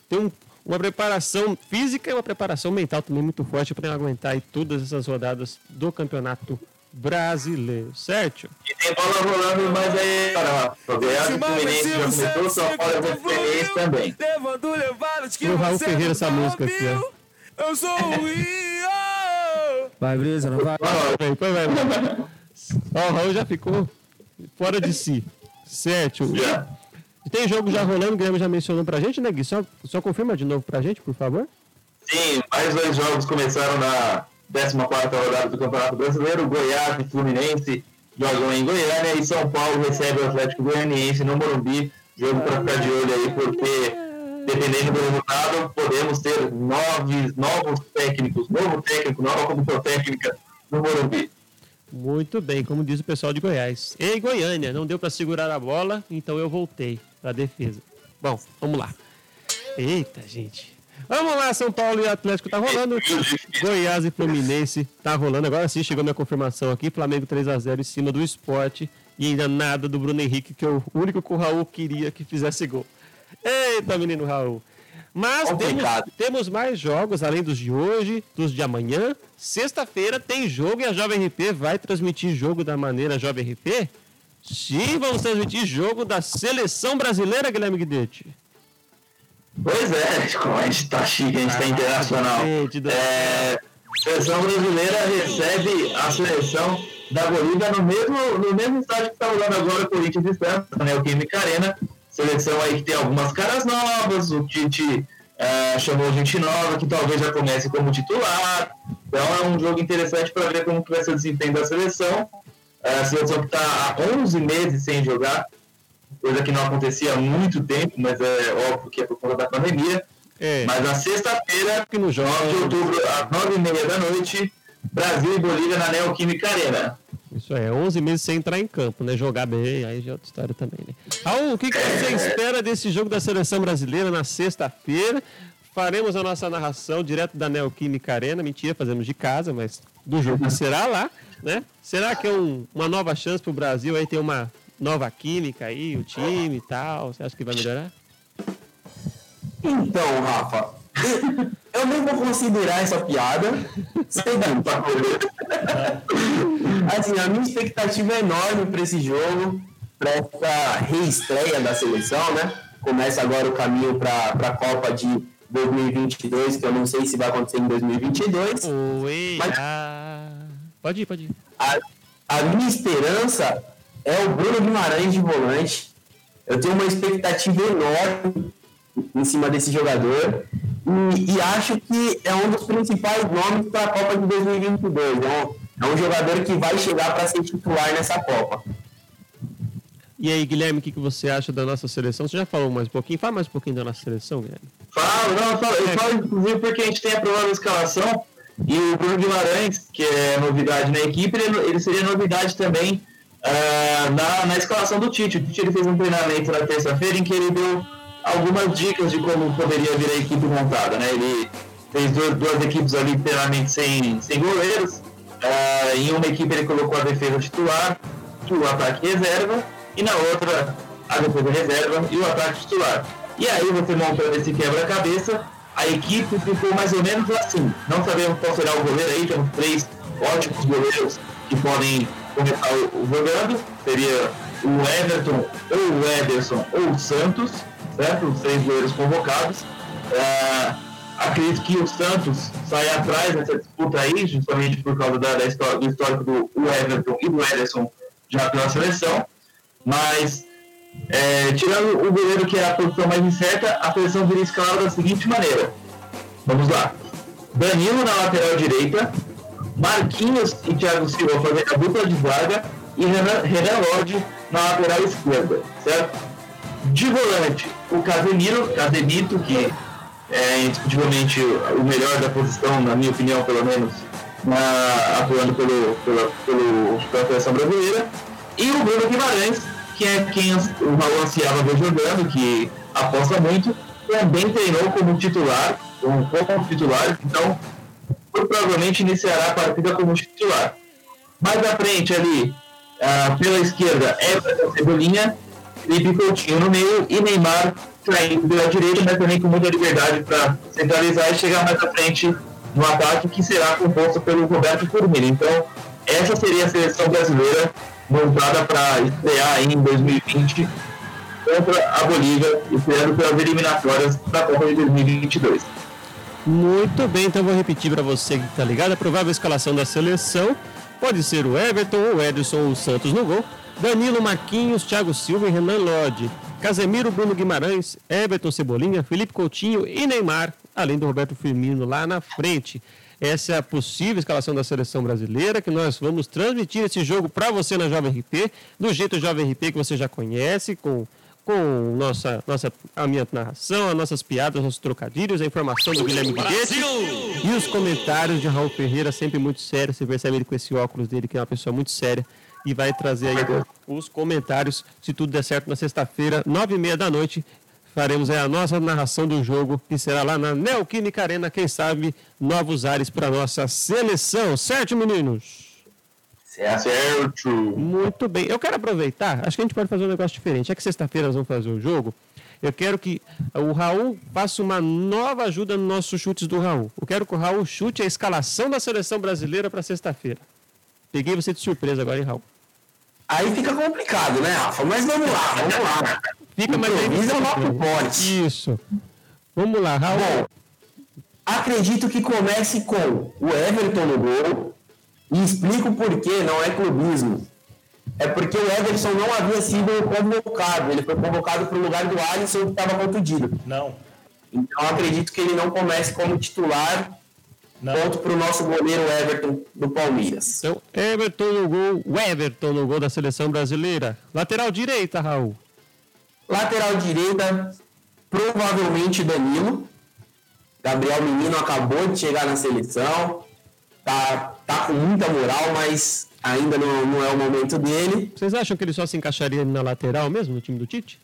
ter um, uma preparação física e uma preparação mental também muito forte para aguentar aí todas essas rodadas do campeonato brasileiro, certo? E tem bola rolando, mas aí, cara, o Goiás e Fluminense já começou, São Paulo e Fluminense também. O Raul Ferreira essa música aqui, ó. Eu sou o [laughs] Vai, Brisa, não vai? Vai, vai, vai. Ó, o Raul já ficou fora de si. Certo. Yeah. Tem jogo já rolando, o Guilherme já mencionou pra gente, né, Gui? Só, só confirma de novo pra gente, por favor. Sim, mais dois jogos começaram na 14 rodada do Campeonato Brasileiro. Goiás e Fluminense jogam em Goiânia e São Paulo recebe o Atlético Goianiense no Morumbi. Jogo pra ficar de olho aí, porque dependendo do resultado, podemos ter nove, novos técnicos, novo técnico, nova comissão técnica no Morumbi. Muito bem, como diz o pessoal de Goiás. Ei, Goiânia, não deu para segurar a bola, então eu voltei para a defesa. Bom, vamos lá. Eita, gente. Vamos lá, São Paulo e Atlético tá rolando. Goiás e Fluminense tá rolando. Agora sim chegou minha confirmação aqui. Flamengo 3 a 0 em cima do esporte. E ainda nada do Bruno Henrique, que é o único que o Raul queria que fizesse gol. Eita, menino Raul. Mas temos, temos, mais jogos, além dos de hoje, dos de amanhã. Sexta-feira tem jogo e a Jovem RP vai transmitir jogo da maneira Jovem RP? Sim, vamos transmitir jogo da seleção brasileira, Guilherme Guidetti. Pois é, como a gente tá chique, a gente tá internacional. É, a seleção brasileira recebe a seleção da Bolívia no mesmo, no mesmo estádio que está rolando agora o Corinthians e Santos, né, o Química Arena. Seleção aí que tem algumas caras novas, o Tite é, chamou gente nova que talvez já comece como titular. Então é um jogo interessante para ver como que vai ser o desempenho da seleção. É, a seleção que está há 11 meses sem jogar, coisa que não acontecia há muito tempo, mas é óbvio que é por conta da pandemia. É. Mas na sexta-feira, 9 de outubro, às 9h30 da noite, Brasil e Bolívia na Neoquímica Arena. Isso é, 11 meses sem entrar em campo, né? Jogar bem, aí já é outra história também, né? Raul, o que, que você espera desse jogo da seleção brasileira na sexta-feira? Faremos a nossa narração direto da Neoquímica Arena. Mentira, fazemos de casa, mas do jogo será lá, né? Será que é um, uma nova chance para o Brasil aí ter uma nova química aí, o time e tal? Você acha que vai melhorar? Então, Rafa, eu nem vou considerar essa piada. Seguinte. assim, a minha expectativa é enorme para esse jogo, para essa reestreia da seleção, né? Começa agora o caminho para a Copa de 2022, que eu não sei se vai acontecer em 2022. Oi, mas ah... Pode ir, pode ir. A, a minha esperança é o Bruno Guimarães de volante. Eu tenho uma expectativa enorme em cima desse jogador. E, e, acho que é um dos principais nomes para a Copa de 2022. É um, é um jogador que vai chegar para ser titular nessa Copa. E aí, Guilherme, o que, que você acha da nossa seleção? Você já falou mais um pouquinho? Fala mais um pouquinho da nossa seleção, Guilherme. Falo, não, eu falo, eu falo inclusive porque a gente tem a escalação e o Bruno Guimarães, que é novidade na equipe, ele, ele seria novidade também uh, na, na escalação do Tite. O Tite ele fez um treinamento na terça-feira em que ele deu algumas dicas de como poderia vir a equipe montada. Né? Ele fez duas, duas equipes ali inteiramente sem, sem goleiros. Uh, em uma equipe ele colocou a defesa titular, o ataque reserva, e na outra a defesa reserva e o ataque titular. E aí você montando esse quebra-cabeça, a equipe ficou mais ou menos assim. Não sabemos qual será o goleiro aí, temos três ótimos goleiros que podem começar jogando. Seria o Everton, ou o Ederson, ou o Santos certo? Os três goleiros convocados. É, acredito que o Santos sai atrás dessa disputa aí, justamente por causa da, da história, do histórico do Everton e do Ederson já pela seleção. Mas, é, tirando o goleiro que é a posição mais incerta, a seleção viria escalada da seguinte maneira. Vamos lá. Danilo na lateral direita, Marquinhos e Thiago Silva fazendo a dupla de zaga e Renan, Renan Lodge na lateral esquerda, certo? De volante, o Casemiro, Casemito, que é indiscutivelmente o melhor da posição, na minha opinião, pelo menos, na, atuando pelo, pela, pelo, pela seleção brasileira. E o Bruno Guimarães, que é quem o Raul ansiava ver jogando, que aposta muito, também treinou como titular, como, como titular, então provavelmente iniciará a partida como titular. Mais à frente ali, ah, pela esquerda, Everton Cebolinha, Felipe Coutinho no meio e Neymar saindo pela direita, mas também com muita liberdade para centralizar e chegar mais à frente no ataque, que será composto pelo Roberto Firmino. Então, essa seria a seleção brasileira montada para estrear em 2020 contra a Bolívia, esperando pelas eliminatórias da Copa de 2022. Muito bem, então vou repetir para você que está ligado. A provável escalação da seleção pode ser o Everton, o Edson ou o Santos no gol. Danilo Marquinhos, Thiago Silva e Renan Lodge. Casemiro, Bruno Guimarães, Everton Cebolinha, Felipe Coutinho e Neymar, além do Roberto Firmino lá na frente. Essa é a possível escalação da seleção brasileira, que nós vamos transmitir esse jogo para você na Jovem RP, do jeito Jovem RP que você já conhece, com, com nossa, nossa, a minha narração, as nossas piadas, nossos trocadilhos, a informação do Guilherme Guedes e os comentários de Raul Ferreira, sempre muito sério. Você percebe ele com esse óculos dele, que é uma pessoa muito séria e vai trazer aí os comentários, se tudo der certo, na sexta-feira, nove e meia da noite. Faremos a nossa narração do jogo, que será lá na Neoquímica Arena, quem sabe, novos ares para nossa seleção. Certo, meninos? Certo. Muito bem. Eu quero aproveitar, acho que a gente pode fazer um negócio diferente. É que sexta-feira nós vamos fazer o jogo. Eu quero que o Raul faça uma nova ajuda nos nossos chutes do Raul. Eu quero que o Raul chute a escalação da seleção brasileira para sexta-feira. Peguei você de surpresa agora, hein, Raul? Aí fica complicado, né, Rafa? Mas vamos lá, vamos lá. Fica mais Improvisa é o nosso forte. Isso. Vamos lá, Raul. Bom, acredito que comece com o Everton no gol. E explico por quê, não é clubismo. É porque o Everton não havia sido convocado. Ele foi convocado para o lugar do Alisson que estava contundido. Não. Então acredito que ele não comece como titular. Não. Ponto para o nosso goleiro Everton do Palmeiras. Então, Everton no gol, o Everton no gol da seleção brasileira. Lateral direita, Raul. Lateral direita, provavelmente Danilo. Gabriel Menino acabou de chegar na seleção. Tá, tá com muita moral, mas ainda não, não é o momento dele. Vocês acham que ele só se encaixaria na lateral mesmo, no time do Tite?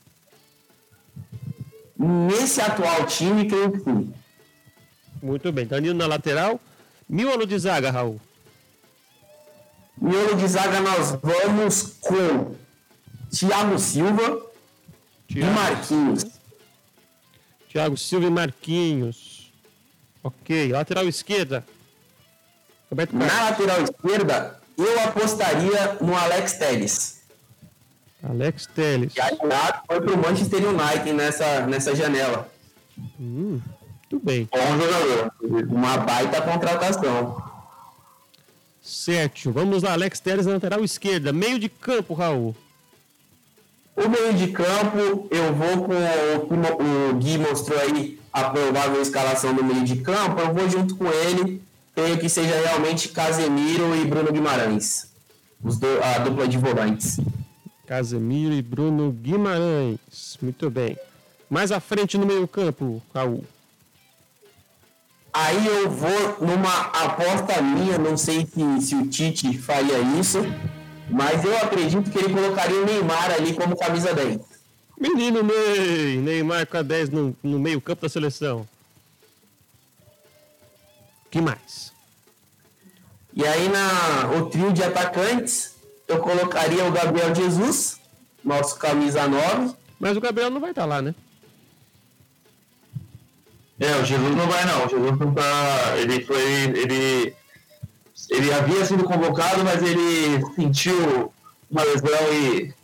Nesse atual time, creio que sim. Muito bem. Danilo na lateral. Miolo de zaga, Raul. Miolo de zaga, nós vamos com Thiago Silva e Marquinhos. Thiago Silva e Marquinhos. Ok. Lateral esquerda. Na lateral esquerda, eu apostaria no Alex Telles. Alex Teles. Que aliás foi pro Manchester United nessa, nessa janela. Hum, muito bem. Bom jogador. Uma baita contratação. Certo. Vamos lá, Alex Teles na lateral esquerda. Meio de campo, Raul. O meio de campo, eu vou com o o Gui mostrou aí a provável escalação do meio de campo, eu vou junto com ele, creio que seja realmente Casemiro e Bruno Guimarães, os do- a dupla de volantes. Casemiro e Bruno Guimarães. Muito bem. Mais à frente no meio campo, Raul. Aí eu vou numa aposta minha, não sei se, se o Tite faria isso, mas eu acredito que ele colocaria o Neymar ali como camisa 10. Menino Ney. Neymar com a 10 no, no meio campo da seleção. Que mais? E aí na o trio de atacantes, eu colocaria o Gabriel Jesus, nosso camisa 9. Mas o Gabriel não vai estar lá, né? É, o Jesus não vai não. O Jesus não tá. Ele foi. Ele. Ele havia sido convocado, mas ele sentiu uma lesão e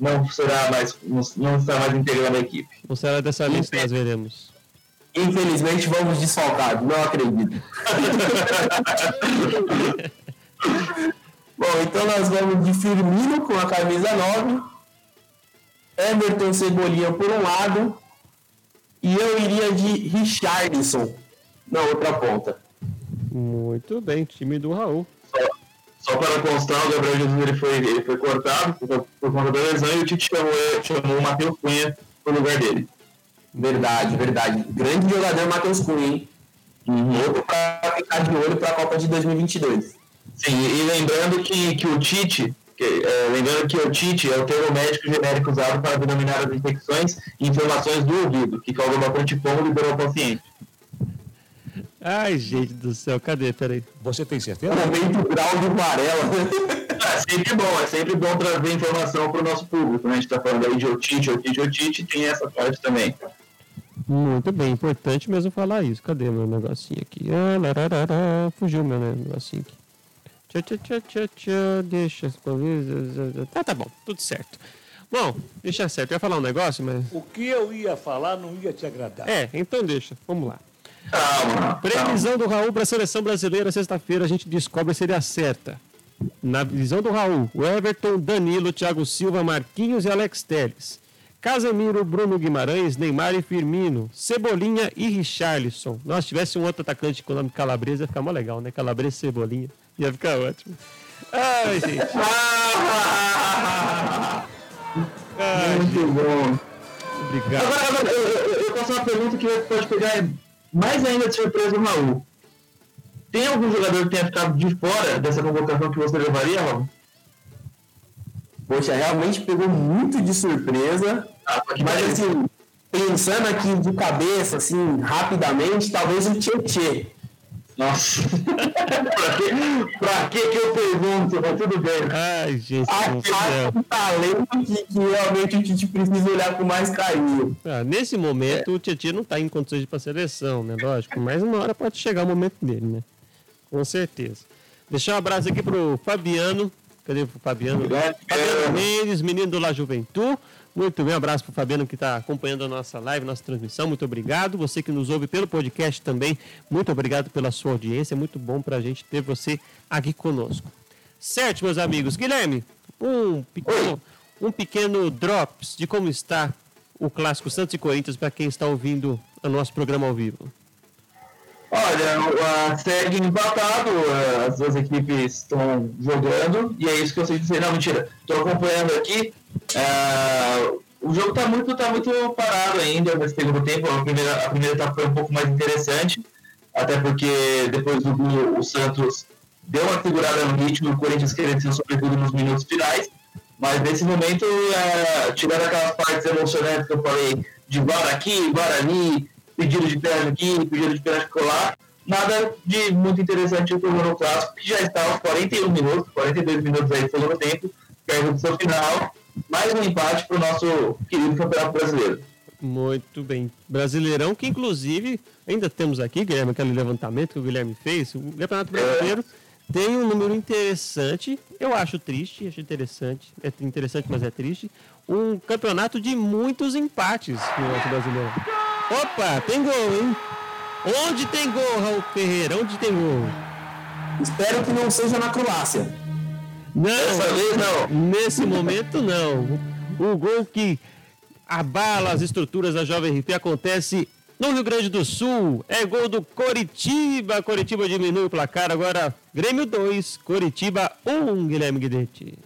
não será mais. não, não está mais integrando a equipe. Ou será dessa que nós veremos? Infelizmente vamos desfalcados, não acredito. [laughs] Bom, então nós vamos de Firmino com a camisa 9, Everton Cebolinha por um lado, e eu iria de Richardson na outra ponta. Muito bem, time do Raul. Só, só para constar, o Gabriel Jesus ele foi, ele foi cortado por, por conta da lesão e o Tite chamou, chamou o Matheus Cunha no lugar dele. Verdade, verdade. Grande jogador Matheus Cunha, hein? Outro para ficar de olho para a Copa de 2022. Sim, e lembrando que, que o Tite, que, é, lembrando que o Tite é o termo médico genérico usado para denominar as infecções e inflamações do ouvido, que causam bastante pombo e liberou o paciente. Ai, gente do céu, cadê? Peraí. Você tem certeza? Momento grau de Varela. É sempre bom, é sempre bom trazer informação para o nosso público, né? A gente está falando aí de otite, otite, otite, tem essa parte também. Muito bem, importante mesmo falar isso. Cadê meu negocinho aqui? Ah, lararara, fugiu meu negocinho aqui. Tchá, tchá, tchá, tchá, tchá, deixa. as coisas- Tá, tá bom, tudo certo. Bom, deixa certo. Eu ia falar um negócio, mas. O que eu ia falar não ia te agradar. É, então deixa. Vamos lá. Previsão do Raul para a seleção brasileira, sexta-feira, a gente descobre se ele acerta. Na visão do Raul, o Everton, Danilo, Thiago Silva, Marquinhos e Alex Teles. Casemiro, Bruno Guimarães, Neymar e Firmino. Cebolinha e Richarlison. Nós tivesse um outro atacante com o nome Calabresa, ia ficar mó legal, né? Calabresa e Cebolinha. Ia ficar ótimo. Ai, gente. [laughs] Ai, Muito bom. obrigado. Agora, agora eu, eu, eu faço uma pergunta que pode pegar mais ainda de surpresa o Raul. Tem algum jogador que tenha ficado de fora dessa convocação que você levaria, Raul? Poxa, realmente pegou muito de surpresa. Ah, Mas assim, pensando aqui de cabeça, assim, rapidamente, talvez o Tietê. Nossa. [laughs] pra, que, pra que que eu pergunto? Mas tudo bem. Ai, gente Ah, do um talento que, que realmente o Tite precisa olhar com mais carinho. Ah, nesse momento, o Tietchan não está em condições de ir para a seleção, né? Lógico, mas uma hora pode chegar o momento dele, né? Com certeza. Deixar um abraço aqui pro Fabiano. Cadê o Fabiano? Obrigado, Fabiano. Mendes, menino do La Juventud. Muito bem, um abraço para o Fabiano que está acompanhando a nossa live, nossa transmissão. Muito obrigado. Você que nos ouve pelo podcast também, muito obrigado pela sua audiência. É muito bom para a gente ter você aqui conosco. Certo, meus amigos. Guilherme, um pequeno, um pequeno drops de como está o clássico Santos e Corinthians para quem está ouvindo o nosso programa ao vivo. Olha, segue empatado, as duas equipes estão jogando, e é isso que eu sei dizer. Não, mentira, estou acompanhando aqui. Uh, o jogo está muito, tá muito parado ainda nesse segundo tempo. A primeira, a primeira etapa foi um pouco mais interessante, até porque depois do gol o Santos deu uma segurada no ritmo, o Corinthians cresceu sobretudo nos minutos finais. Mas nesse momento, uh, tirando aquelas partes emocionantes que eu falei, de vara aqui, pedido de pênalti aqui, pedido de pênalti colar, nada de muito interessante ocorreu no clássico, que já está aos 41 minutos, 42 minutos aí segundo tempo, perto do seu final, mais um empate para o nosso querido Campeonato Brasileiro. Muito bem. Brasileirão, que inclusive ainda temos aqui, Guilherme, aquele levantamento que o Guilherme fez. O Campeonato Brasileiro é. tem um número interessante, eu acho triste, acho interessante, é interessante, mas é triste. Um campeonato de muitos empates no nosso brasileiro. Opa, tem gol, hein? Onde tem gol, Raul Ferreira? Onde tem gol? Espero que não seja na Croácia. Não, vez, não. nesse momento não. O gol que abala as estruturas da Jovem RP acontece no Rio Grande do Sul. É gol do Coritiba. Coritiba diminui o placar. Agora, Grêmio 2, Coritiba 1, Guilherme Guidetti.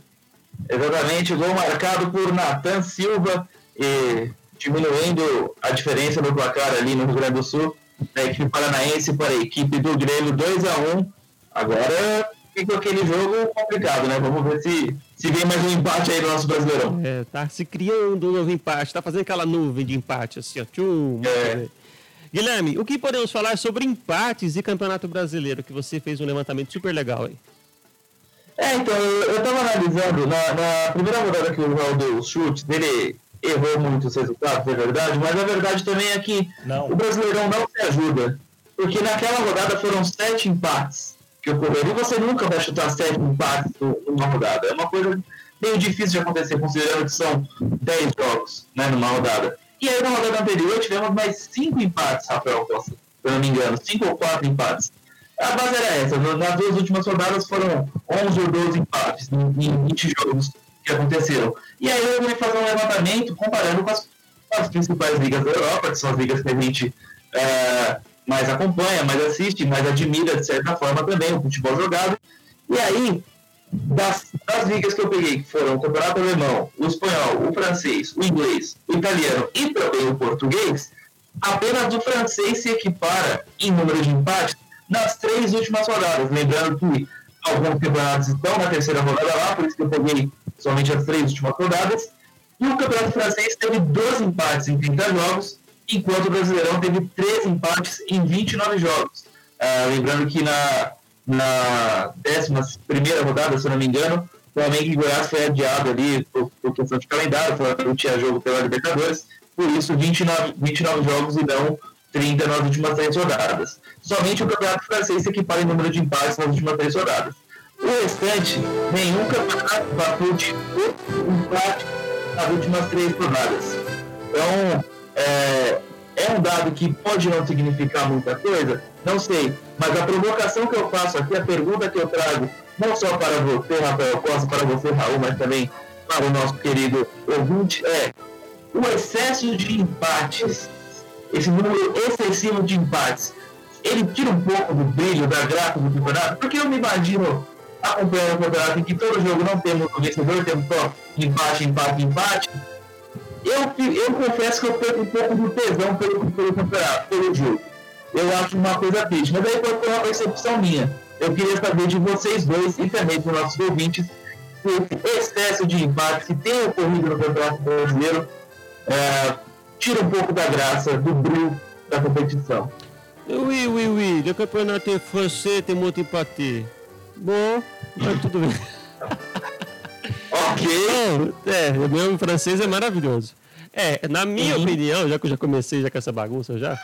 Exatamente, gol marcado por Natan Silva e diminuindo a diferença do placar ali no Rio Grande do Sul. Da equipe paranaense para a equipe do Grêmio 2 a 1 Agora fica aquele jogo complicado, né? Vamos ver se, se vem mais um empate aí no nosso Brasileirão. É, tá se criando um novo empate, tá fazendo aquela nuvem de empate, assim, ó. Tchum, é. Guilherme, o que podemos falar sobre empates e Campeonato Brasileiro, que você fez um levantamento super legal aí? É, então, eu estava analisando, na, na, primeira rodada que o Raul deu os chutes, ele errou muitos resultados, é verdade, mas a verdade também é que não. o Brasileirão não se ajuda, porque naquela rodada foram sete empates que ocorreram. E você nunca vai chutar sete empates numa rodada. É uma coisa meio difícil de acontecer, considerando que são dez jogos né, numa rodada. E aí, na rodada anterior, tivemos mais cinco empates, Rafael Costa, se eu não me engano, cinco ou quatro empates. A base era essa. Nas duas últimas rodadas foram 11 ou 12 empates em 20 jogos que aconteceram. E aí eu vou fazer um levantamento comparando com as, as principais ligas da Europa, que são as ligas que a gente é, mais acompanha, mais assiste, mais admira, de certa forma, também o futebol jogado. E aí, das, das ligas que eu peguei, que foram o Campeonato Alemão, o Espanhol, o Francês, o Inglês, o Italiano e também o Português, apenas o francês se equipara em número de empates nas três últimas rodadas. Lembrando que alguns campeonatos estão na terceira rodada lá, por isso que eu peguei somente as três últimas rodadas. E o campeonato francês teve 12 empates em 30 jogos enquanto o Brasileirão teve três empates em 29 jogos. Uh, lembrando que na, na 11 rodada, se não me engano, o Flamengo e Goiás foi adiado ali por, por questão de calendário, não tinha jogo pela Libertadores, por isso 29, 29 jogos e não 30 nas últimas três rodadas. Somente o Campeonato Francês se equipara em número de empates nas últimas três rodadas. O restante, nenhum campeonato bateu de empate nas últimas três rodadas. Então, é, é um dado que pode não significar muita coisa? Não sei. Mas a provocação que eu faço aqui, a pergunta que eu trago, não só para você, Rafael Costa, para você, Raul, mas também para o nosso querido ouvinte, é o excesso de empates, esse número excessivo de empates, ele tira um pouco do brilho, da graça do campeonato? Porque eu me imagino acompanhando o campeonato em que todo jogo não temos vencedor, temos só empate, empate, empate, eu, eu confesso que eu perco um pouco do tesão pelo, pelo campeonato, pelo jogo. Eu acho uma coisa triste. Mas aí pode ser uma percepção minha. Eu queria saber de vocês dois e também dos nossos ouvintes esse excesso de empate que tem ocorrido no Campeonato Brasileiro é, tira um pouco da graça, do brilho da competição. Oui, oui, oui. Le campeonato francês tem muito empate. Bom, mas tudo bem. [laughs] Ok. é, o meu francês é maravilhoso. É, na minha uhum. opinião, já que eu já comecei já com essa bagunça já,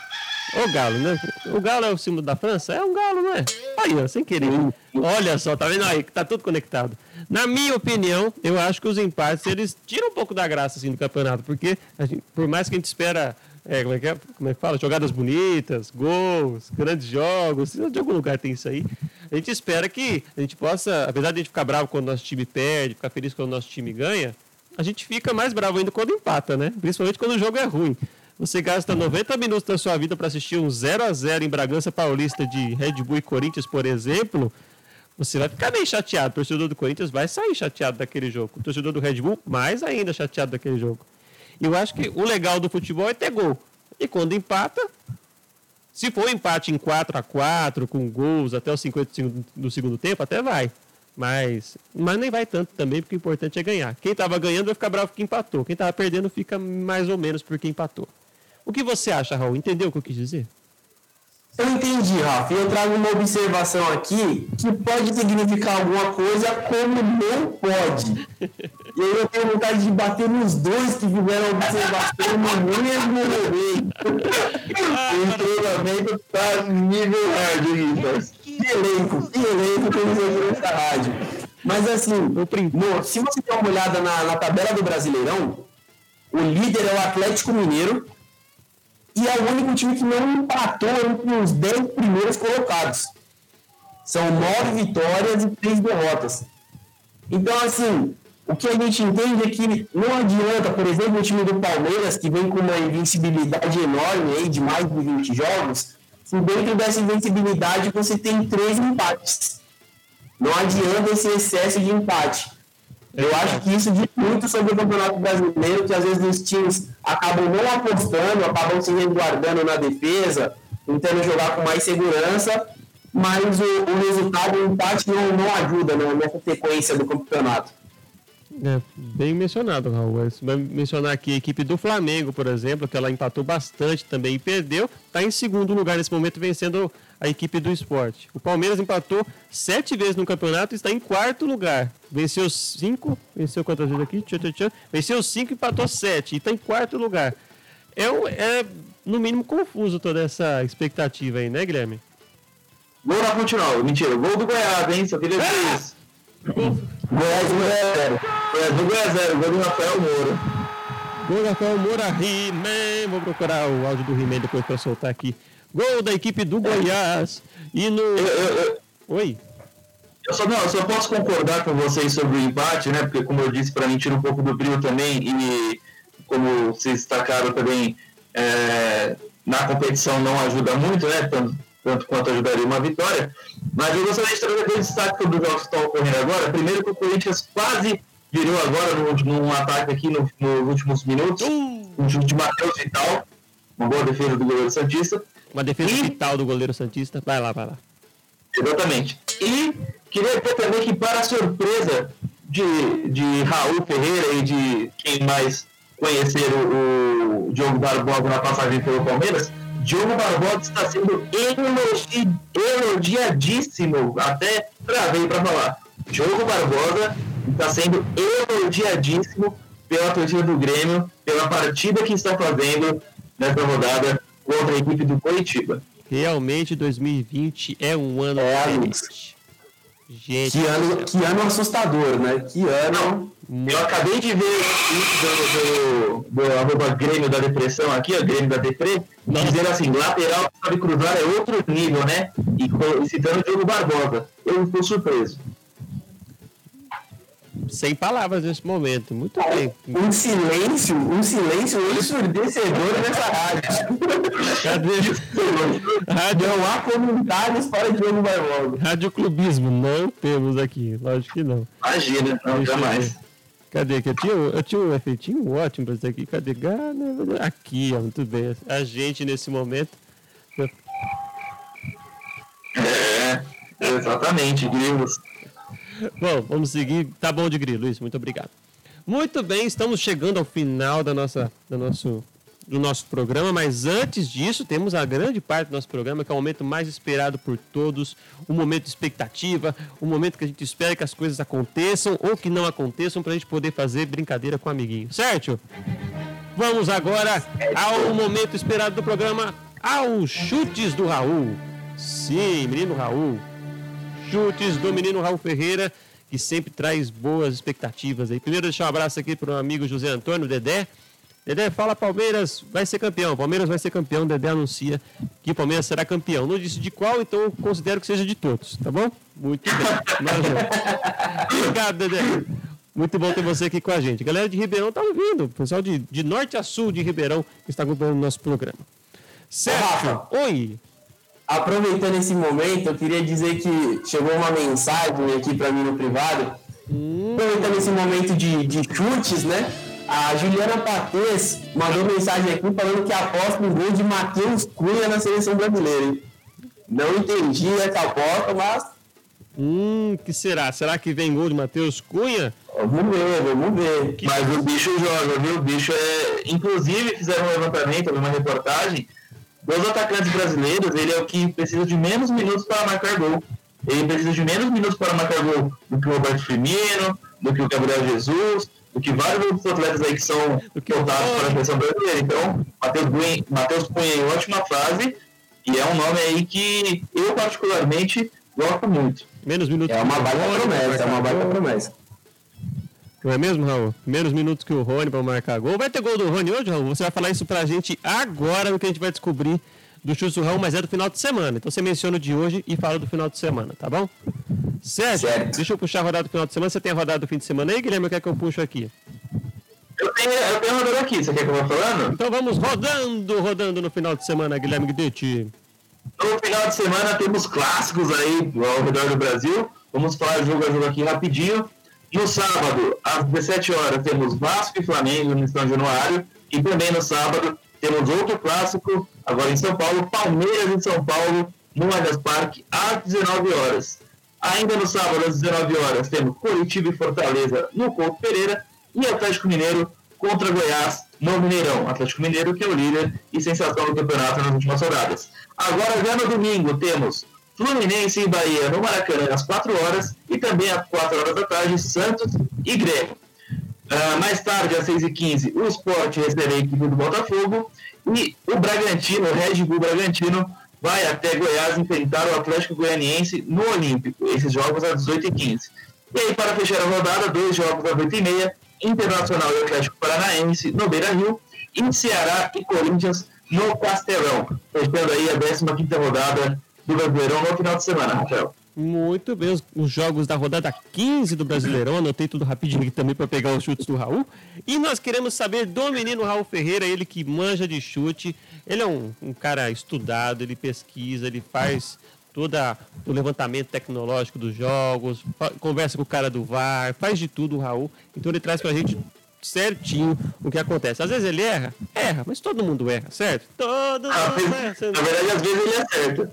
O galo, né? O galo é o símbolo da França? É um galo, não é? Aí, ó, sem querer. Olha só, tá vendo aí que tá tudo conectado. Na minha opinião, eu acho que os empates, eles tiram um pouco da graça, assim, do campeonato, porque gente, por mais que a gente espera é, como é que é? Como é que fala? Jogadas bonitas, gols, grandes jogos. De algum lugar tem isso aí. A gente espera que a gente possa, apesar de a gente ficar bravo quando o nosso time perde, ficar feliz quando o nosso time ganha, a gente fica mais bravo ainda quando empata, né? Principalmente quando o jogo é ruim. Você gasta 90 minutos da sua vida para assistir um 0 a 0 em Bragança Paulista de Red Bull e Corinthians, por exemplo. Você vai ficar meio chateado. O torcedor do Corinthians vai sair chateado daquele jogo. O torcedor do Red Bull, mais ainda chateado daquele jogo. E eu acho que o legal do futebol é ter gol. E quando empata, se for um empate em 4 a 4 com gols até os 55 do segundo tempo, até vai. Mas, mas nem vai tanto também, porque o importante é ganhar. Quem estava ganhando vai ficar bravo porque empatou. Quem estava perdendo fica mais ou menos porque empatou. O que você acha, Raul? Entendeu o que eu quis dizer? Eu entendi, Rafa. E eu trago uma observação aqui que pode significar alguma coisa, como não pode. E aí eu tenho vontade de bater nos dois que fizeram a observação no mesmo momento. o treinamento tá nível hard, Rita. Que elenco, que elenco que eles nessa rádio. Mas assim, no, se você der uma olhada na, na tabela do Brasileirão, o líder é o Atlético Mineiro, e é o único time que não empatou entre os 10 primeiros colocados. São nove vitórias e três derrotas. Então, assim, o que a gente entende é que não adianta, por exemplo, o time do Palmeiras, que vem com uma invencibilidade enorme aí, de mais de 20 jogos, se dentro dessa invencibilidade você tem três empates. Não adianta esse excesso de empate. Eu acho que isso diz muito sobre o Campeonato Brasileiro, que às vezes os times acabam não apostando, acabam se resguardando na defesa, tentando jogar com mais segurança, mas o, o resultado, o empate não, não ajuda né, nessa sequência do campeonato. É, bem mencionado, Raul. Você vai mencionar aqui a equipe do Flamengo, por exemplo, que ela empatou bastante também e perdeu. Está em segundo lugar nesse momento, vencendo a equipe do esporte. O Palmeiras empatou sete vezes no campeonato e está em quarto lugar. Venceu cinco, venceu quantas vezes aqui? Tchau, tchau, tchau. Venceu cinco e empatou sete e está em quarto lugar. É, é, no mínimo, confuso toda essa expectativa aí, né, Guilherme? Gol na Continental, mentira, gol do Goiás, hein? Só queria dizer isso. Goiás 1x0. É, Goiás 0, gol do Rafael Moura. Gol do Rafael Moura, He-Man. Vou procurar o áudio do He-Man depois para soltar aqui. Gol da equipe do Goiás. E no. Eu, eu, eu, Oi. eu só, não, eu só posso concordar com vocês sobre o empate, né? Porque, como eu disse, para mim tira um pouco do brilho também. E, como vocês destacaram também, é, na competição não ajuda muito, né? Tanto, tanto quanto ajudaria uma vitória. Mas eu gostaria de trazer dois destaque sobre os jogos que estão ocorrendo agora. Primeiro, que o Corinthians quase virou agora no, num ataque aqui no, nos últimos minutos, um chute de Matheus Vital, uma boa defesa do goleiro Santista. Uma defesa E- vital do goleiro Santista. Vai lá, vai lá. Exatamente. E queria dizer também que, para surpresa de, de Raul Ferreira e de quem mais conhecer o, o Diogo Barbosa na passagem pelo Palmeiras, Diogo Barbosa está sendo elogi, elogiadíssimo, até travei para falar. Diogo Barbosa está sendo elogiadíssimo pela torcida do Grêmio, pela partida que está fazendo nessa rodada contra a equipe do Curitiba. Realmente 2020 é um ano É, diferente. Gente, Que ano, que ano assustador, né? Que ano. Eu acabei de ver o tweet do, do, do arroba Grêmio da Depressão aqui, ó, Grêmio da Depre, dizendo assim, lateral que sabe cruzar é outro nível, né? E, e citando o Diogo Barbosa. Eu estou surpreso. Sem palavras nesse momento. Muito bem. Um silêncio, um silêncio ensurdecedor nessa rádio. Cadê? Rádio, Não há comentários para Diogo Barbosa. radioclubismo, não temos aqui. Lógico que não. Imagina, não, Deixa eu jamais. ver. Cadê? Que eu, tinha, eu tinha um efeitinho ótimo pra isso aqui. Cadê? Gana- Aqui, ó, muito bem. A gente nesse momento. É, exatamente, Grimos. Bom, vamos seguir. Tá bom de grilo, isso. Muito obrigado. Muito bem, estamos chegando ao final da nossa, do, nosso, do nosso programa, mas antes disso, temos a grande parte do nosso programa, que é o momento mais esperado por todos, o momento de expectativa, o momento que a gente espera que as coisas aconteçam ou que não aconteçam, para a gente poder fazer brincadeira com o amiguinho, certo? Vamos agora ao momento esperado do programa, aos chutes do Raul. Sim, menino Raul. Chutes do menino Raul Ferreira, que sempre traz boas expectativas aí. Primeiro, deixar um abraço aqui para o amigo José Antônio Dedé. Dedé fala Palmeiras vai ser campeão. Palmeiras vai ser campeão. Dedé anuncia que Palmeiras será campeão. Não disse de qual, então eu considero que seja de todos, tá bom? Muito bem. Obrigado, Dedé. Muito bom ter você aqui com a gente. Galera de Ribeirão tá ouvindo. Pessoal de, de norte a sul de Ribeirão que está acompanhando o nosso programa. Certo? Oi. Aproveitando esse momento, eu queria dizer que chegou uma mensagem aqui para mim no privado. Aproveitando esse momento de, de chutes, né? A Juliana Patês mandou mensagem aqui falando que aposta no gol de Matheus Cunha na seleção brasileira. Não entendi essa aposta, mas Hum, que será? Será que vem gol de Matheus Cunha? vamos ver, vamos ver. Mas o bicho joga, viu? O bicho é. Inclusive, fizeram um levantamento, uma reportagem. Dos atacantes brasileiros, ele é o que precisa de menos minutos para marcar gol. Ele precisa de menos minutos para marcar gol do que o Roberto Firmino, do que o Gabriel Jesus, do que vários outros atletas aí que são voltados para a seleção brasileira. Então, Matheus Cunha, em ótima fase e é um nome aí que eu particularmente gosto muito. Menos minutos É uma baita promessa, é uma baita gol. promessa. Não é mesmo, Raul? Menos minutos que o Rony para marcar gol. Vai ter gol do Rony hoje, Raul? Você vai falar isso pra gente agora, no que a gente vai descobrir do chute do Raul, mas é do final de semana. Então você menciona o de hoje e fala do final de semana, tá bom? Certo? Certo. Deixa eu puxar a rodada do final de semana. Você tem a rodada do fim de semana aí, Guilherme? Ou quer que eu puxo aqui? Eu tenho, eu tenho aqui, você quer que eu vá falando? Então vamos rodando, rodando no final de semana, Guilherme Guidetti. No final de semana temos clássicos aí ao redor do Brasil. Vamos falar jogo a jogo aqui rapidinho. No sábado, às 17 horas, temos Vasco e Flamengo no São Januário. E também no sábado temos outro clássico, agora em São Paulo, Palmeiras em São Paulo, no Allianz Parque, às 19 horas. Ainda no sábado, às 19 horas, temos Curitiba e Fortaleza no Couto Pereira e Atlético Mineiro contra Goiás no Mineirão. Atlético Mineiro, que é o líder e sensação do campeonato nas últimas rodadas. Agora, já no domingo, temos Fluminense e Bahia no Maracanã às 4 horas e também às 4 horas da tarde, Santos e Grêmio. Ah, mais tarde, às 6h15, o Sport recebe a equipe do Botafogo e o Bragantino, o Red Bull Bragantino, vai até Goiás enfrentar o Atlético Goianiense no Olímpico. Esses jogos às 18h15. E aí, para fechar a rodada, dois jogos às 8h30, Internacional e Atlético Paranaense no Beira Rio e Ceará e Corinthians no Castelão. Fechando aí a 15ª rodada do Brasileirão no final de semana, Rafael. Muito bem, os, os jogos da rodada 15 do Brasileirão, anotei tudo rapidinho aqui também para pegar os chutes do Raul. E nós queremos saber do menino Raul Ferreira, ele que manja de chute, ele é um, um cara estudado, ele pesquisa, ele faz toda o levantamento tecnológico dos jogos, conversa com o cara do VAR, faz de tudo o Raul, então ele traz pra gente certinho o que acontece. Às vezes ele erra, erra, mas todo mundo erra, certo? Todo Ah, mundo erra. na verdade, às vezes ele acerta.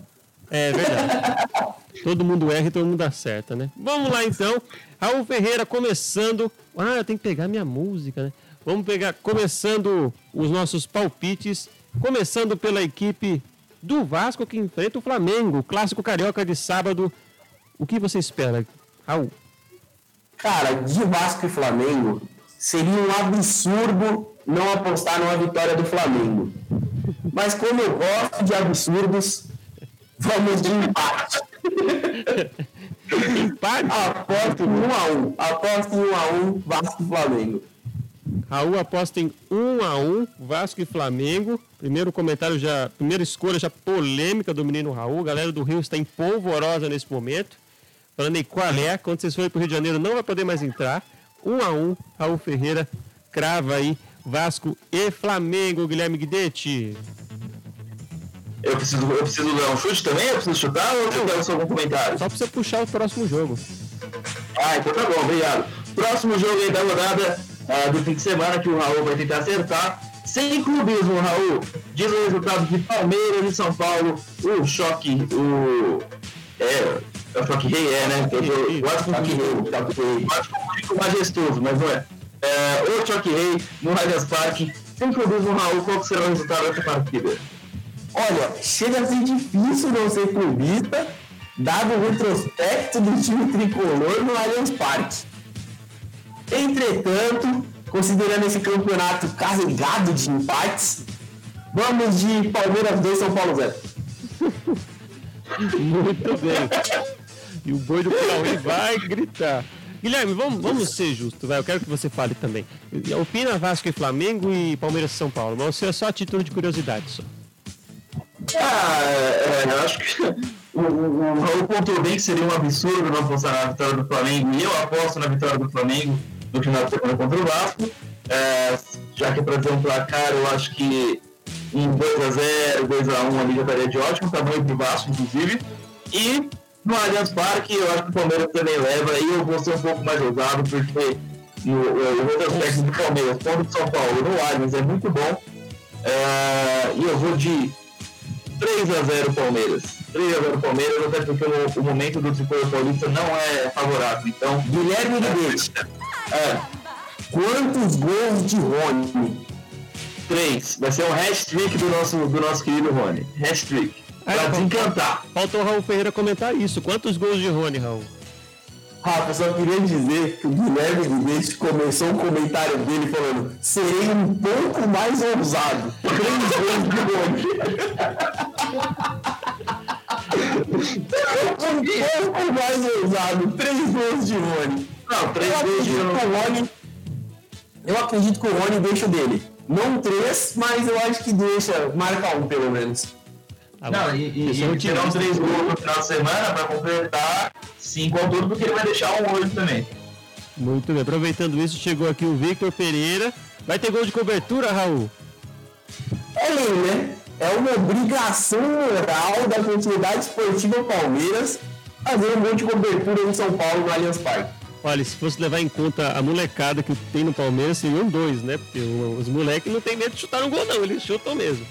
É verdade. [laughs] todo mundo erra e todo mundo acerta, né? Vamos lá então. Raul Ferreira começando. Ah, eu tenho que pegar minha música, né? Vamos pegar, começando os nossos palpites. Começando pela equipe do Vasco que enfrenta o Flamengo. Clássico carioca de sábado. O que você espera, Raul? Cara, de Vasco e Flamengo, seria um absurdo não apostar numa vitória do Flamengo. Mas como eu gosto de absurdos, vamos de empate. Empate? Aposto em 1 a 1 Aposto em 1 a 1 Vasco e Flamengo. Raul aposta em 1 a 1 Vasco e Flamengo. Primeiro comentário já, primeira escolha já polêmica do menino Raul. A galera do Rio está em polvorosa nesse momento. Falando aí qual é, quando vocês forem para o Rio de Janeiro não vai poder mais entrar. 1 a 1 Raul Ferreira crava aí Vasco e Flamengo, Guilherme Guidetti. Eu preciso, eu preciso dar um chute também? Eu preciso chutar ou você quer só algum comentário? Só para você puxar o próximo jogo. Ah, então tá bom, obrigado. Próximo jogo aí da rodada ah, do fim de semana que o Raul vai tentar acertar. Sem clubismo, Raul. Diz o resultado de Palmeiras e São Paulo. O choque, o. É, é o choque rei, é, né? Eu confundi com o majestoso, mas não é. é o choque rei no Allianz Parque. Sem clubismo, Raul, qual que será o resultado dessa partida? Olha, chega a ser difícil não ser clubista, dado o retrospecto do time tricolor no Allianz Parque. Entretanto, considerando esse campeonato carregado de empates, Vamos de Palmeiras 2, São Paulo 0. [laughs] Muito bem. E o boi do Piauí vai gritar. Guilherme, vamos, vamos ser justos, vai. Eu quero que você fale também. Opina Vasco e Flamengo e Palmeiras e São Paulo, mas você é só a título de curiosidade só. Ah, é, eu acho que [laughs] o, o, o Raul pontuou bem que seria um absurdo não apostar na vitória do Flamengo, e eu aposto na vitória do Flamengo no final de semana contra o Vasco. É, já que é para ter um placar, eu acho que em 2x0, 2x1 ali já estaria de ótimo tamanho para o Vasco, inclusive. E no Allianz Parque, eu acho que o Palmeiras também leva, e eu vou ser um pouco mais ousado, porque o retrospecto do Palmeiras contra o São Paulo no Allianz é muito bom. É, e eu vou de 3x0 Palmeiras. 3x0 Palmeiras, até porque o, o momento do tricolor paulista não é favorável. Então, Guilherme Ribeiro, é, quantos gols de Rony? 3. Vai ser um hat-trick do nosso, do nosso querido Rony. Hat-trick. Pra Aí, desencantar. Faltou o Raul Ferreira comentar isso. Quantos gols de Rony, Raul? Rafa, eu só queria dizer que o Guilherme Guedes começou o comentário dele falando serei um pouco mais ousado. Três gols de Rony. um pouco mais ousado. Três gols de Rony. Não, 3 Eu gols de Rony. Eu acredito que o Rony deixa dele. Não três, mas eu acho que deixa. Marca um pelo menos. Não, e, e, e otimista. terão 3 gols no final de semana para completar 5 ao todo, porque ele vai deixar um hoje também. Muito bem. Aproveitando isso, chegou aqui o Victor Pereira. Vai ter gol de cobertura, Raul? É lei, né? É uma obrigação moral da continuidade esportiva Palmeiras fazer um gol de cobertura em São Paulo no Allianz Parque. Olha, se fosse levar em conta a molecada que tem no Palmeiras, seriam dois, né? Porque os moleques não tem medo de chutar um gol, não. Eles chutam mesmo.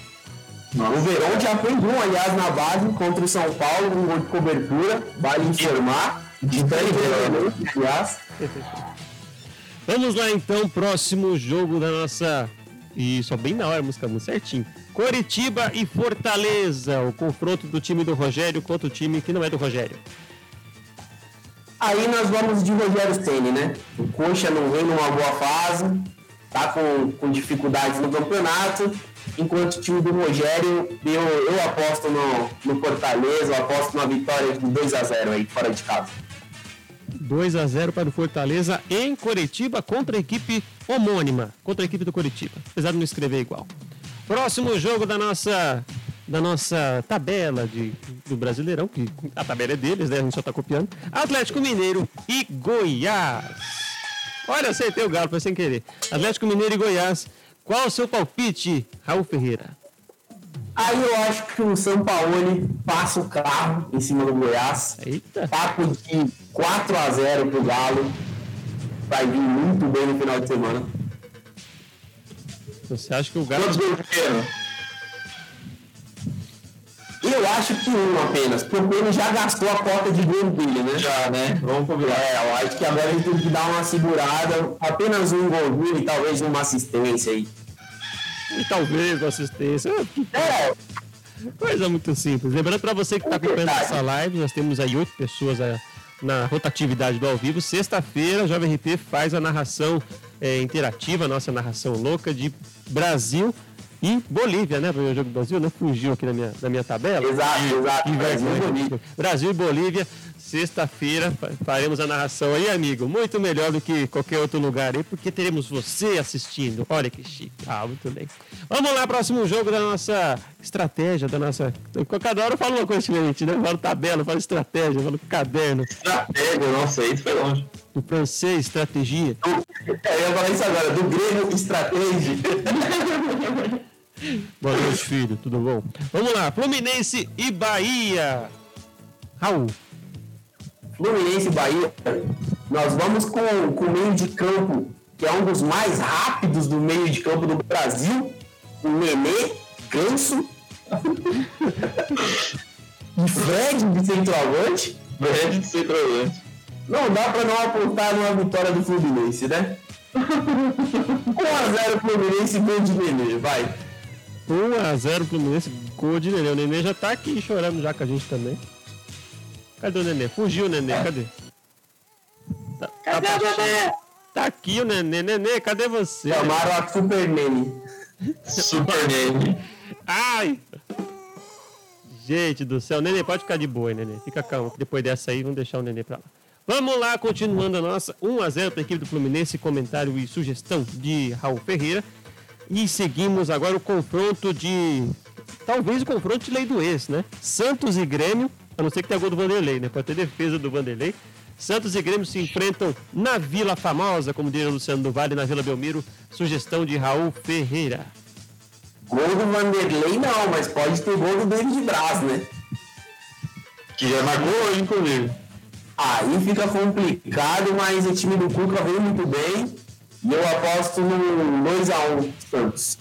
O Verão já fez um, aliás, na base contra o São Paulo, um gol de cobertura, vale informar. De aliás. [laughs] Vamos lá então, próximo jogo da nossa. E só bem na hora, música muito certinho. Coritiba e Fortaleza, o confronto do time do Rogério contra o time que não é do Rogério. Aí nós vamos de Rogério Ceni, né? O Coxa não vem numa boa fase, tá com, com dificuldades no campeonato, enquanto o time do Rogério, eu, eu aposto no, no Fortaleza, eu aposto na vitória de 2 a 0 aí, fora de casa. 2 a 0 para o Fortaleza em Coritiba contra a equipe homônima, contra a equipe do Coritiba, apesar de não escrever igual. Próximo jogo da nossa da nossa tabela de, do Brasileirão, que a tabela é deles, né? A gente só tá copiando. Atlético Mineiro e Goiás. Olha, acertei o galo, foi sem querer. Atlético Mineiro e Goiás. Qual o seu palpite, Raul Ferreira? Aí eu acho que o São Paulo passa o carro em cima do Goiás. Eita. Papo de 4 a 0 pro Galo. Vai vir muito bem no final de semana. Você acha que o Galo Quantos gols? Eu acho que um apenas, porque ele já gastou a cota de gol dele, né? Já, né? Vamos combinar. É, eu acho que agora ele tem que dar uma segurada, apenas um golzinho e talvez uma assistência aí. e talvez uma assistência? É, Coisa muito simples. Lembrando para você que está acompanhando essa live, nós temos aí oito pessoas eh, na rotatividade do ao vivo. Sexta-feira, a Jovem RP faz a narração eh, interativa, a nossa narração louca de Brasil e Bolívia, né? O jogo do Brasil, né? Fugiu aqui da minha, da minha tabela. exato, exato. Que Brasil vergonha. bonito. Brasil e Bolívia, sexta-feira fa- faremos a narração aí, amigo. Muito melhor do que qualquer outro lugar aí, porque teremos você assistindo. Olha que chique. Ah, muito bem. Vamos lá, próximo jogo da nossa estratégia, da nossa. Cada hora eu falo uma coisa diferente, né? Eu falo tabela, eu falo estratégia, eu falo caderno, Estratégia, nossa, isso foi longe. do francês, estratégia. É, eu ia falar isso agora, do Grêmio Estratégia. [laughs] Boa noite, filho, tudo bom? Vamos lá, Fluminense e Bahia. Raul. Fluminense e Bahia, nós vamos com, com o meio de campo, que é um dos mais rápidos do meio de campo do Brasil, o Nenê, Ganso, [laughs] e Fred de centroavante. Verde de centroavante. Não dá pra não apontar numa vitória do Fluminense, né? [laughs] 1x0 Fluminense, gol de Nenê, vai. 1x0 Fluminense, gol de Nenê. O Nenê já tá aqui chorando já com a gente também. Cadê o Nenê? Fugiu o Nenê, cadê? Tá, cadê o Nenê? Tá aqui o Nenê. Nenê, cadê você? Chamaram a Super Nene. Super Name. Ai! Gente do céu, Nenê, pode ficar de boa, Nenê. Fica calmo. Depois dessa aí, vamos deixar o Nenê pra lá. Vamos lá, continuando a nossa 1x0 para a equipe do Fluminense, comentário e sugestão de Raul Ferreira. E seguimos agora o confronto de. Talvez o confronto de lei do ex, né? Santos e Grêmio, a não ser que tenha gol do Vanderlei, né? Pode ter defesa do Vanderlei. Santos e Grêmio se enfrentam na Vila Famosa, como diria o Luciano do Vale, na Vila Belmiro. Sugestão de Raul Ferreira. Gol do Vanderlei não, mas pode ter gol do David Braz, né? Que já marcou hoje, inclusive. Aí fica complicado, mas o time do Cuca veio muito bem. Eu aposto no 2x1 Santos.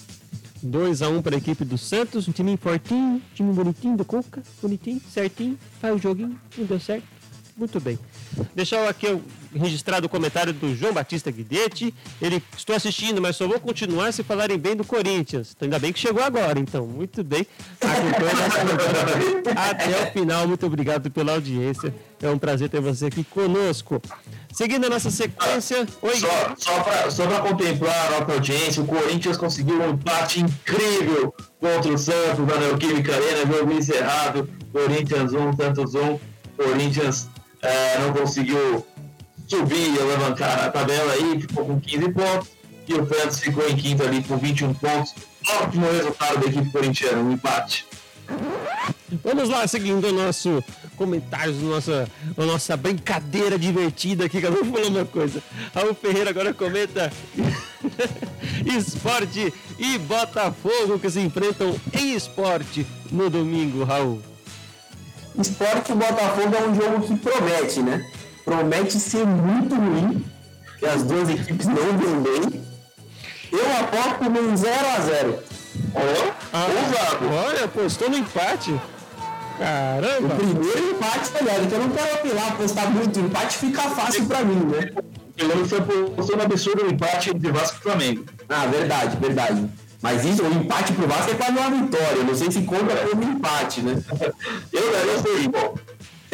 2x1 para a equipe do Santos, um time fortinho, time bonitinho do Cuca, bonitinho, certinho, faz o joguinho, não deu certo. Muito bem. Deixar aqui registrado o comentário do João Batista Guidetti. Ele, estou assistindo, mas só vou continuar se falarem bem do Corinthians. Então, ainda bem que chegou agora, então. Muito bem. Até o final. Muito obrigado pela audiência. É um prazer ter você aqui conosco. Seguindo a nossa sequência. Oi, só só só para contemplar a nossa audiência, o Corinthians conseguiu um empate incrível contra o Santos na Neoquímica Arena, jogo encerrado. Corinthians 1, Santos 1. Corinthians é, não conseguiu subir, levantar a tabela aí, ficou com 15 pontos. E o Santos ficou em quinto ali com 21 pontos. Ótimo resultado da equipe corintiana, um empate. Vamos lá, seguindo o nosso comentários, nossa, a nossa brincadeira divertida aqui, cada um falou uma coisa. Raul Ferreira agora comenta [laughs] esporte e Botafogo que se enfrentam em esporte no domingo, Raul. Esporte e Botafogo é um jogo que promete, né? Promete ser muito ruim, que as duas equipes não vêm bem. Eu aposto num 0x0. Oh, ah, olha, apostou no empate. Caramba! O primeiro empate, tá ligado? Então eu não quero apelar, apostar muito empate, fica fácil pra mim, né? Ele foi apostando um absurdo o empate entre Vasco e Flamengo. Ah, verdade, verdade. Mas isso, o empate pro Vasco é quase uma vitória. Não sei se conta como empate, né? Eu não sei, bom.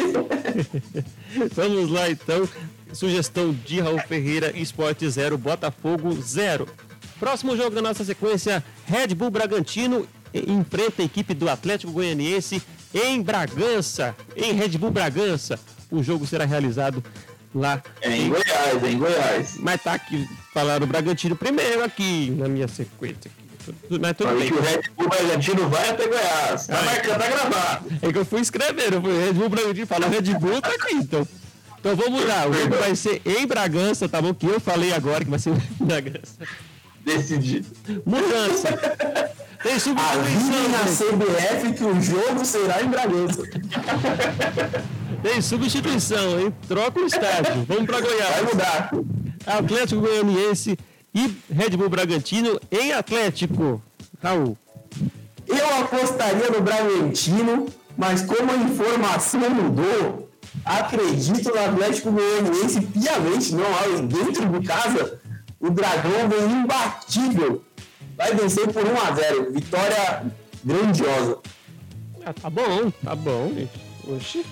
[laughs] [laughs] Vamos lá então. Sugestão de Raul Ferreira, Esporte 0, Botafogo 0. Próximo jogo da nossa sequência, Red Bull Bragantino enfrenta a equipe do Atlético Goianiense em Bragança, em Red Bull Bragança. O jogo será realizado lá é em, Goiás, é em Goiás. Mas tá aqui, falaram o Bragantino primeiro aqui na minha sequência. Mas tudo bem. que o Red Bull Bragantino vai até Goiás. Tá marcando, tá gravado. É que eu fui escrever, eu fui Red Bull Bragantino, falou Red Bull, tá aqui, então. Então vamos lá, o jogo vai ser em Bragança, tá bom? Que eu falei agora que vai ser [laughs] em Bragança. Decidido. Mudança. Tem substituição. na CBF que o jogo será em Bragança. Tem substituição, hein? Troca o estádio. Vamos para Goiás. Vai mudar. Atlético Goianiense e Red Bull Bragantino em Atlético. Raul. Eu apostaria no Bragantino, mas como a informação mudou, acredito no Atlético Goianiense piamente, não há dentro de casa. O Dragão vem imbatível. Vai vencer por 1 a 0 Vitória grandiosa. Ah, tá bom, tá bom, gente. Oxi.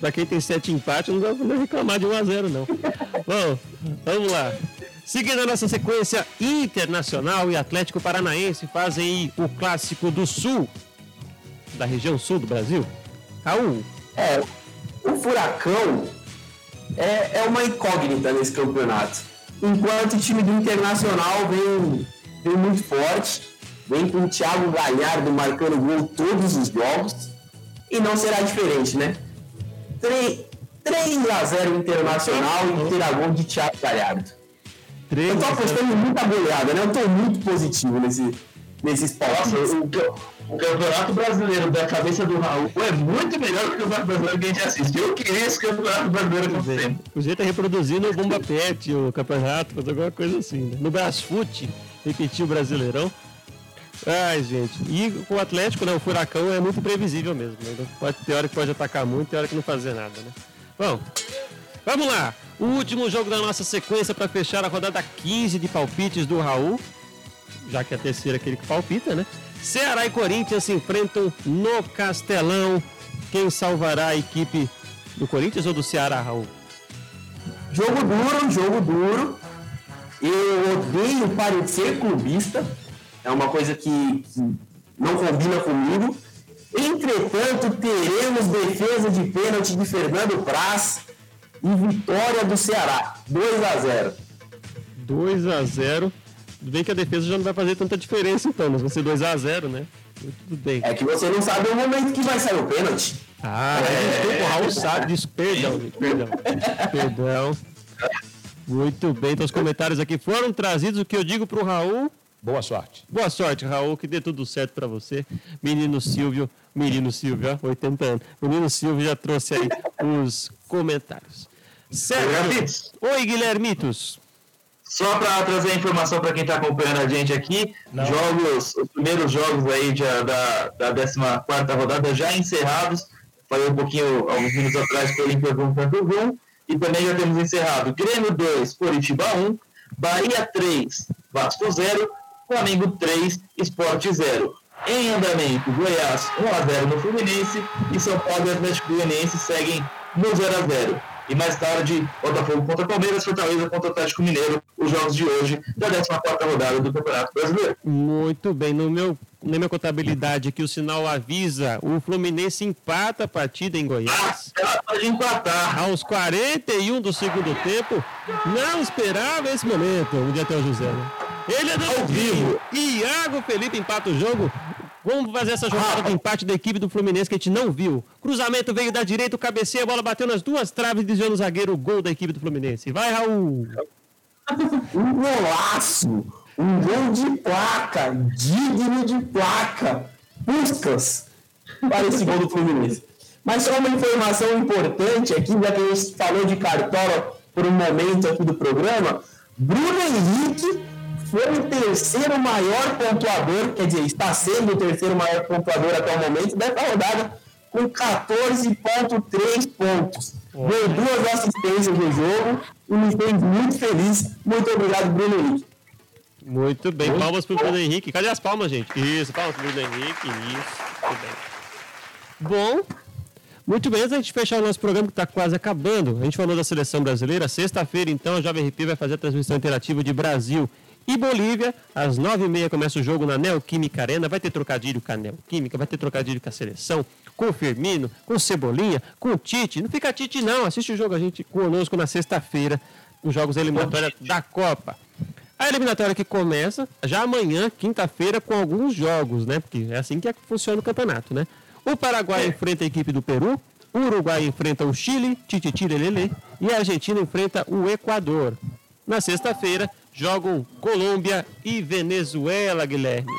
Pra quem tem sete empates, não dá pra reclamar de 1 a 0 não. bom, vamos lá. Seguindo a nossa sequência internacional e Atlético Paranaense fazem o clássico do Sul, da região sul do Brasil. Raul. É, o Furacão é, é uma incógnita nesse campeonato. Enquanto o time do Internacional vem, vem muito forte, vem com o Thiago Galhardo marcando gol todos os jogos, e não será diferente, né? 3, 3 a 0 Internacional e terá gol de Thiago Galhardo. 3 eu tô apostando muita goleada, né? Eu tô muito positivo nesse, nesse esporte. O, o, Campeonato Brasileiro da cabeça do Raul é muito melhor que o Campeonato Brasileiro que a gente assiste. Eu queria esse Campeonato Brasileiro sempre. O jeito é reproduzindo o Bomba Pet, o campeonato, fazer alguma coisa assim. Né? No Brasfoot, repetir o Brasileirão. Ai, gente. E o Atlético, né? O furacão é muito previsível mesmo. Né? Pode, tem hora que pode atacar muito, tem hora que não fazer nada, né? Bom, vamos lá. O último jogo da nossa sequência para fechar a rodada 15 de palpites do Raul, já que é a terceira aquele que palpita, né? Ceará e Corinthians se enfrentam no Castelão. Quem salvará a equipe do Corinthians ou do Ceará, Raul? Jogo duro, jogo duro. Eu odeio parecer clubista. É uma coisa que não combina comigo. Entretanto, teremos defesa de pênalti de Fernando Praz e vitória do Ceará, 2 a 0. 2 a 0 Tudo bem que a defesa já não vai fazer tanta diferença então, mas vai ser 2 a 0 né? Tudo bem. É que você não sabe o momento que vai sair o pênalti. Ah, é. o Raul sabe disso. Perdão, gente, perdão. Perdão. Muito bem, então os comentários aqui foram trazidos. O que eu digo pro Raul? Boa sorte. Boa sorte, Raul, que dê tudo certo para você. Menino Silvio, menino Silvio, ó, 80 anos. Menino Silvio já trouxe aí os comentários. Certo. Oi, Guilhermitos. Só para trazer a informação para quem está acompanhando a gente aqui, Não. jogos, os primeiros jogos aí de- da, da 14 rodada já encerrados. Falei um pouquinho, alguns minutos atrás, 1 contra o Rum. E também já temos encerrado Grêmio 2, Curitiba 1, Bahia 3, Vasco 0, Flamengo 3, Esporte 0. Em andamento, Goiás 1x0 no Fluminense e São Paulo e Atlético Goianiense seguem no 0x0. E mais tarde, Botafogo contra Palmeiras, Fortaleza contra Atlético Mineiro, os jogos de hoje da 14ª rodada do Campeonato Brasileiro. Muito bem, no meu, na minha contabilidade aqui o sinal avisa, o Fluminense empata a partida em Goiás. Ela pode empatar. Aos 41 do segundo tempo, não esperava esse momento, o dia até o José, né? Ele é ao vivo. Iago Felipe empata o jogo. Vamos fazer essa jogada de empate da equipe do Fluminense que a gente não viu. Cruzamento veio da direita, o cabeceio, a bola bateu nas duas traves, desviando o zagueiro, o gol da equipe do Fluminense. Vai, Raul! Um golaço! Um gol de placa! Digno de placa! Puscas! Para esse gol do Fluminense. Mas só uma informação importante aqui, já que a gente falou de Cartola por um momento aqui do programa. Bruno Henrique foi o terceiro maior pontuador, quer dizer, está sendo o terceiro maior pontuador até o momento dessa rodada, com 14,3 pontos. Deu duas assistências no jogo e me fez muito feliz. Muito obrigado, Bruno Henrique. Muito bem, palmas pro Bruno Henrique. Cadê as palmas, gente? Isso, palmas pro Bruno Henrique, isso. Muito bem. Bom, muito bem, antes da gente fechar o nosso programa que está quase acabando, a gente falou da seleção brasileira. Sexta-feira, então, a Jovem RP vai fazer a transmissão interativa de Brasil e Bolívia. Às nove e meia começa o jogo na Neoquímica Arena. Vai ter trocadilho com a Neoquímica, vai ter trocadilho com a seleção, com o Firmino, com o Cebolinha, com o Tite. Não fica Tite, não. Assiste o jogo a gente conosco na sexta-feira, os jogos eliminatórios da Copa. A eliminatória que começa já amanhã, quinta-feira, com alguns jogos, né? Porque é assim que é funciona o campeonato, né? O Paraguai enfrenta a equipe do Peru, o Uruguai enfrenta o Chile, Tititi Lelele, e a Argentina enfrenta o Equador. Na sexta-feira, jogam Colômbia e Venezuela, Guilherme.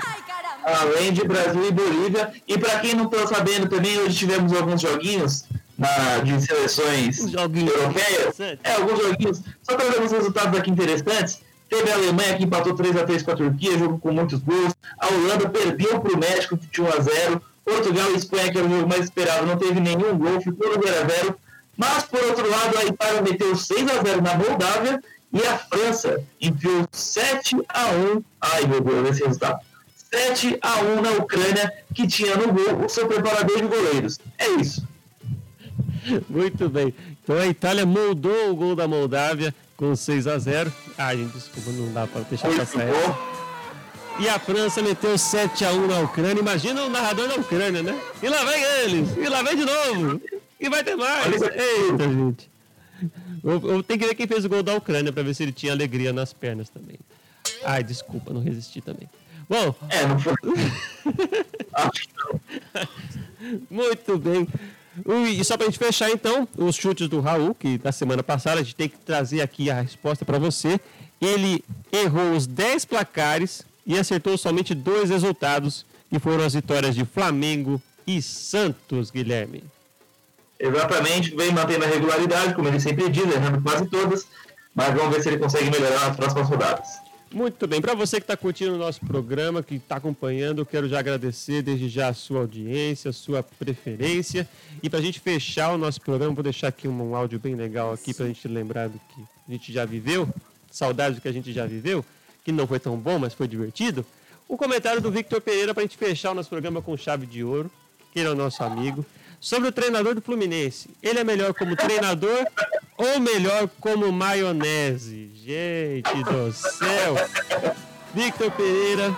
além de Brasil e Bolívia. E para quem não está sabendo também, hoje tivemos alguns joguinhos na, de seleções joguinhos europeias. É, alguns joguinhos. Só para ver alguns resultados aqui interessantes. Teve a Alemanha que empatou 3x3 com a Turquia, jogo com muitos gols. A Holanda perdeu para o México de 1x0. Portugal e Espanha, que era o jogo mais esperado, não teve nenhum gol, ficou no 0x0. Mas, por outro lado, a Itália meteu 6x0 na Moldávia e a França enfiou 7x1. Ai, meu Deus, esse resultado. 7 a 1 na Ucrânia, que tinha no gol o seu preparador de goleiros. É isso. Muito bem. Então a Itália moldou o gol da Moldávia com 6 a 0 Ai, gente, desculpa, não dá para deixar Muito passar essa. E a França meteu 7 a 1 na Ucrânia. Imagina o narrador da Ucrânia, né? E lá vem eles! E lá vem de novo! E vai ter mais! Eita, gente! Eu, eu tenho que ver quem fez o gol da Ucrânia para ver se ele tinha alegria nas pernas também. Ai, desculpa, não resisti também. Bom, É, não foi. [laughs] Acho que não. muito bem. E só para a gente fechar, então, os chutes do Raul, que da semana passada a gente tem que trazer aqui a resposta para você. Ele errou os 10 placares e acertou somente dois resultados, que foram as vitórias de Flamengo e Santos, Guilherme. Exatamente, vem mantendo a regularidade, como ele sempre diz, errando quase todas. Mas vamos ver se ele consegue melhorar nas próximas rodadas. Muito bem, para você que está curtindo o nosso programa, que está acompanhando, eu quero já agradecer desde já a sua audiência, a sua preferência. E para a gente fechar o nosso programa, vou deixar aqui um, um áudio bem legal aqui para a gente lembrar do que a gente já viveu, saudades do que a gente já viveu, que não foi tão bom, mas foi divertido. O comentário do Victor Pereira para a gente fechar o nosso programa com chave de ouro, que ele é o nosso amigo, sobre o treinador do Fluminense. Ele é melhor como treinador [laughs] ou melhor como maionese? Gente do céu! Victor Pereira,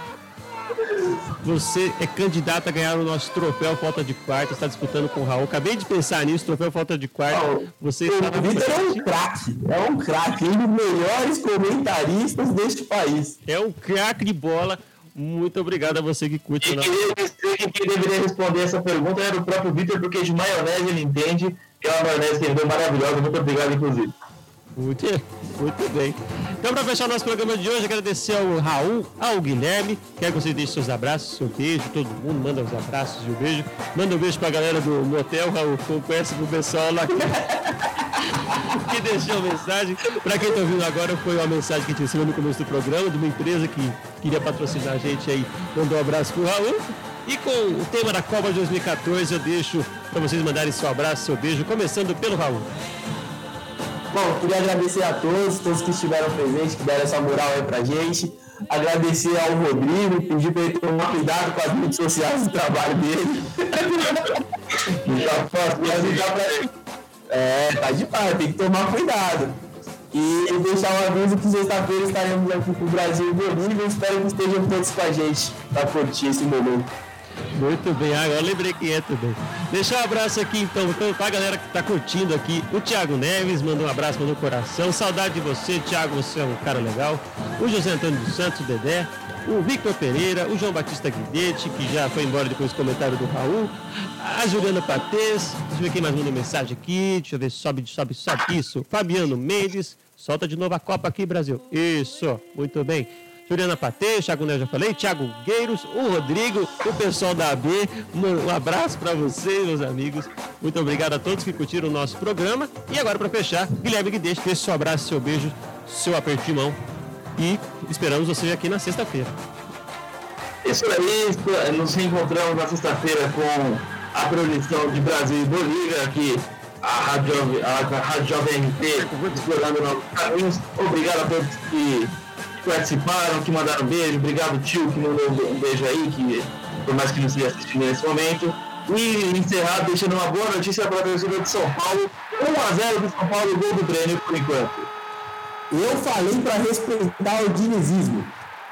Você é candidato a ganhar o nosso troféu Falta de Quarta, está disputando com o Raul. Acabei de pensar nisso, troféu Falta de Quarta. Você está O Vitor é um craque, é um craque, um dos melhores comentaristas deste país. É um craque de bola. Muito obrigado a você que curte. E o nosso- queria dizer que quem deveria responder essa pergunta era o próprio Vitor, porque de maionese ele entende, que é uma maionese que ele deu maravilhosa. Muito obrigado, inclusive. Muito, muito bem. Então, para fechar o nosso programa de hoje, agradecer ao Raul, ao Guilherme. Quero que vocês deixem seus abraços, seu beijo. Todo mundo manda os abraços e o beijo. Manda um beijo para a galera do motel, Raul. Conhece pro pessoal lá que, [laughs] que deixou mensagem. Para quem está ouvindo agora, foi uma mensagem que a gente recebeu no começo do programa, de uma empresa que queria patrocinar a gente aí. Mandou um abraço pro Raul. E com o tema da Copa de 2014, eu deixo para vocês mandarem seu abraço, seu beijo, começando pelo Raul. Bom, queria agradecer a todos, todos que estiveram presentes, que deram essa moral aí pra gente. Agradecer ao Rodrigo, pedir para ele tomar cuidado com as redes sociais do trabalho dele. [laughs] Avisar pra. É, tá de pau, tem que tomar cuidado. E deixar um aviso que sexta-feira estaremos aqui pro Brasil e Bolívia. Espero que estejam todos com a gente pra curtir esse momento. Muito bem, agora lembrei quem é também. Deixar um abraço aqui então, então pra galera que tá curtindo aqui. O Thiago Neves mandou um abraço, um coração. Saudade de você, Thiago, você é um cara legal. O José Antônio dos Santos, o Dedé. O Victor Pereira, o João Batista Guidete, que já foi embora depois do comentário do Raul. A Juliana Patês, deixa eu ver quem mais mandou mensagem aqui. Deixa eu ver, sobe, sobe, sobe. Isso. Fabiano Mendes, solta de novo a Copa aqui, Brasil. Isso, muito bem. Juliana Patê, Thiago Neves, já falei, Thiago Gueiros, o Rodrigo, o pessoal da AB. Um abraço para vocês, meus amigos. Muito obrigado a todos que curtiram o nosso programa. E agora, para fechar, Guilherme Guedes, deixe seu abraço, seu beijo, seu aperto de mão. E esperamos você aqui na sexta-feira. Isso aí, esp- nos reencontramos na sexta-feira com a produção de Brasil e Bolívia, aqui a Rádio, a Rádio Jovem RT, explorando novos caminhos. Obrigado a todos que participaram, que mandaram beijo. Obrigado, tio, que mandou um beijo aí, que por mais que não esteja assistindo nesse momento. E encerrar deixando uma boa notícia para a torcida de São Paulo. 1x0 do São Paulo, gol do Breno por enquanto. Eu falei pra respeitar o dinizismo.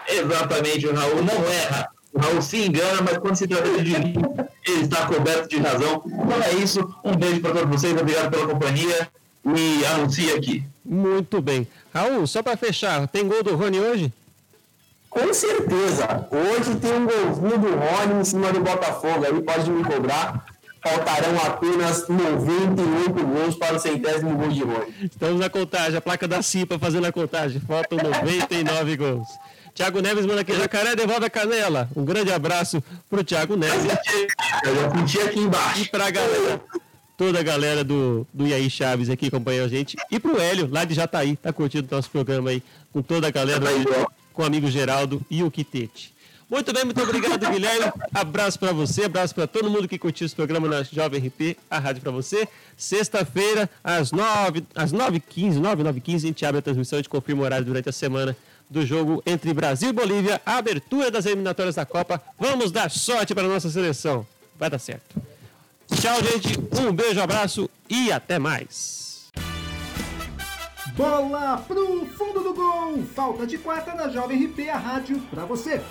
Exatamente, o Raul não erra. O Raul se engana, mas quando se trata de dinheiro, ele está coberto de razão. Então é isso. Um beijo para todos vocês. Obrigado pela companhia. E anuncie aqui. Muito bem. Raul, só para fechar, tem gol do Rony hoje? Com certeza. Hoje tem um golzinho do Rony em cima do Botafogo. Aí pode me cobrar. Faltarão apenas 98 gols para o centésimo gol de Rony. Estamos na contagem, a placa da CIPA fazendo a contagem. Faltam 99 gols. Thiago Neves manda aqui, Jacaré, devolve a canela. Um grande abraço pro Thiago Neves Eu já aqui e embaixo. pra galera, toda a galera do, do Iaí Chaves aqui acompanhou a gente. E pro Hélio, lá de Jataí, tá curtindo o nosso programa aí, com toda a galera, com o amigo Geraldo e o Quitete. Muito bem, muito obrigado, [laughs] Guilherme. Abraço pra você, abraço pra todo mundo que curtiu esse programa na Jovem RP, a rádio pra você. Sexta-feira, às 9 às 9h15, 9 9h15, a gente abre a transmissão, a gente confirma o horário durante a semana do jogo entre Brasil e Bolívia, a abertura das eliminatórias da Copa. Vamos dar sorte para a nossa seleção. Vai dar certo. Tchau, gente. Um beijo, abraço e até mais. Bola pro fundo do gol. Falta de quarta na Jovem RP, a rádio pra você.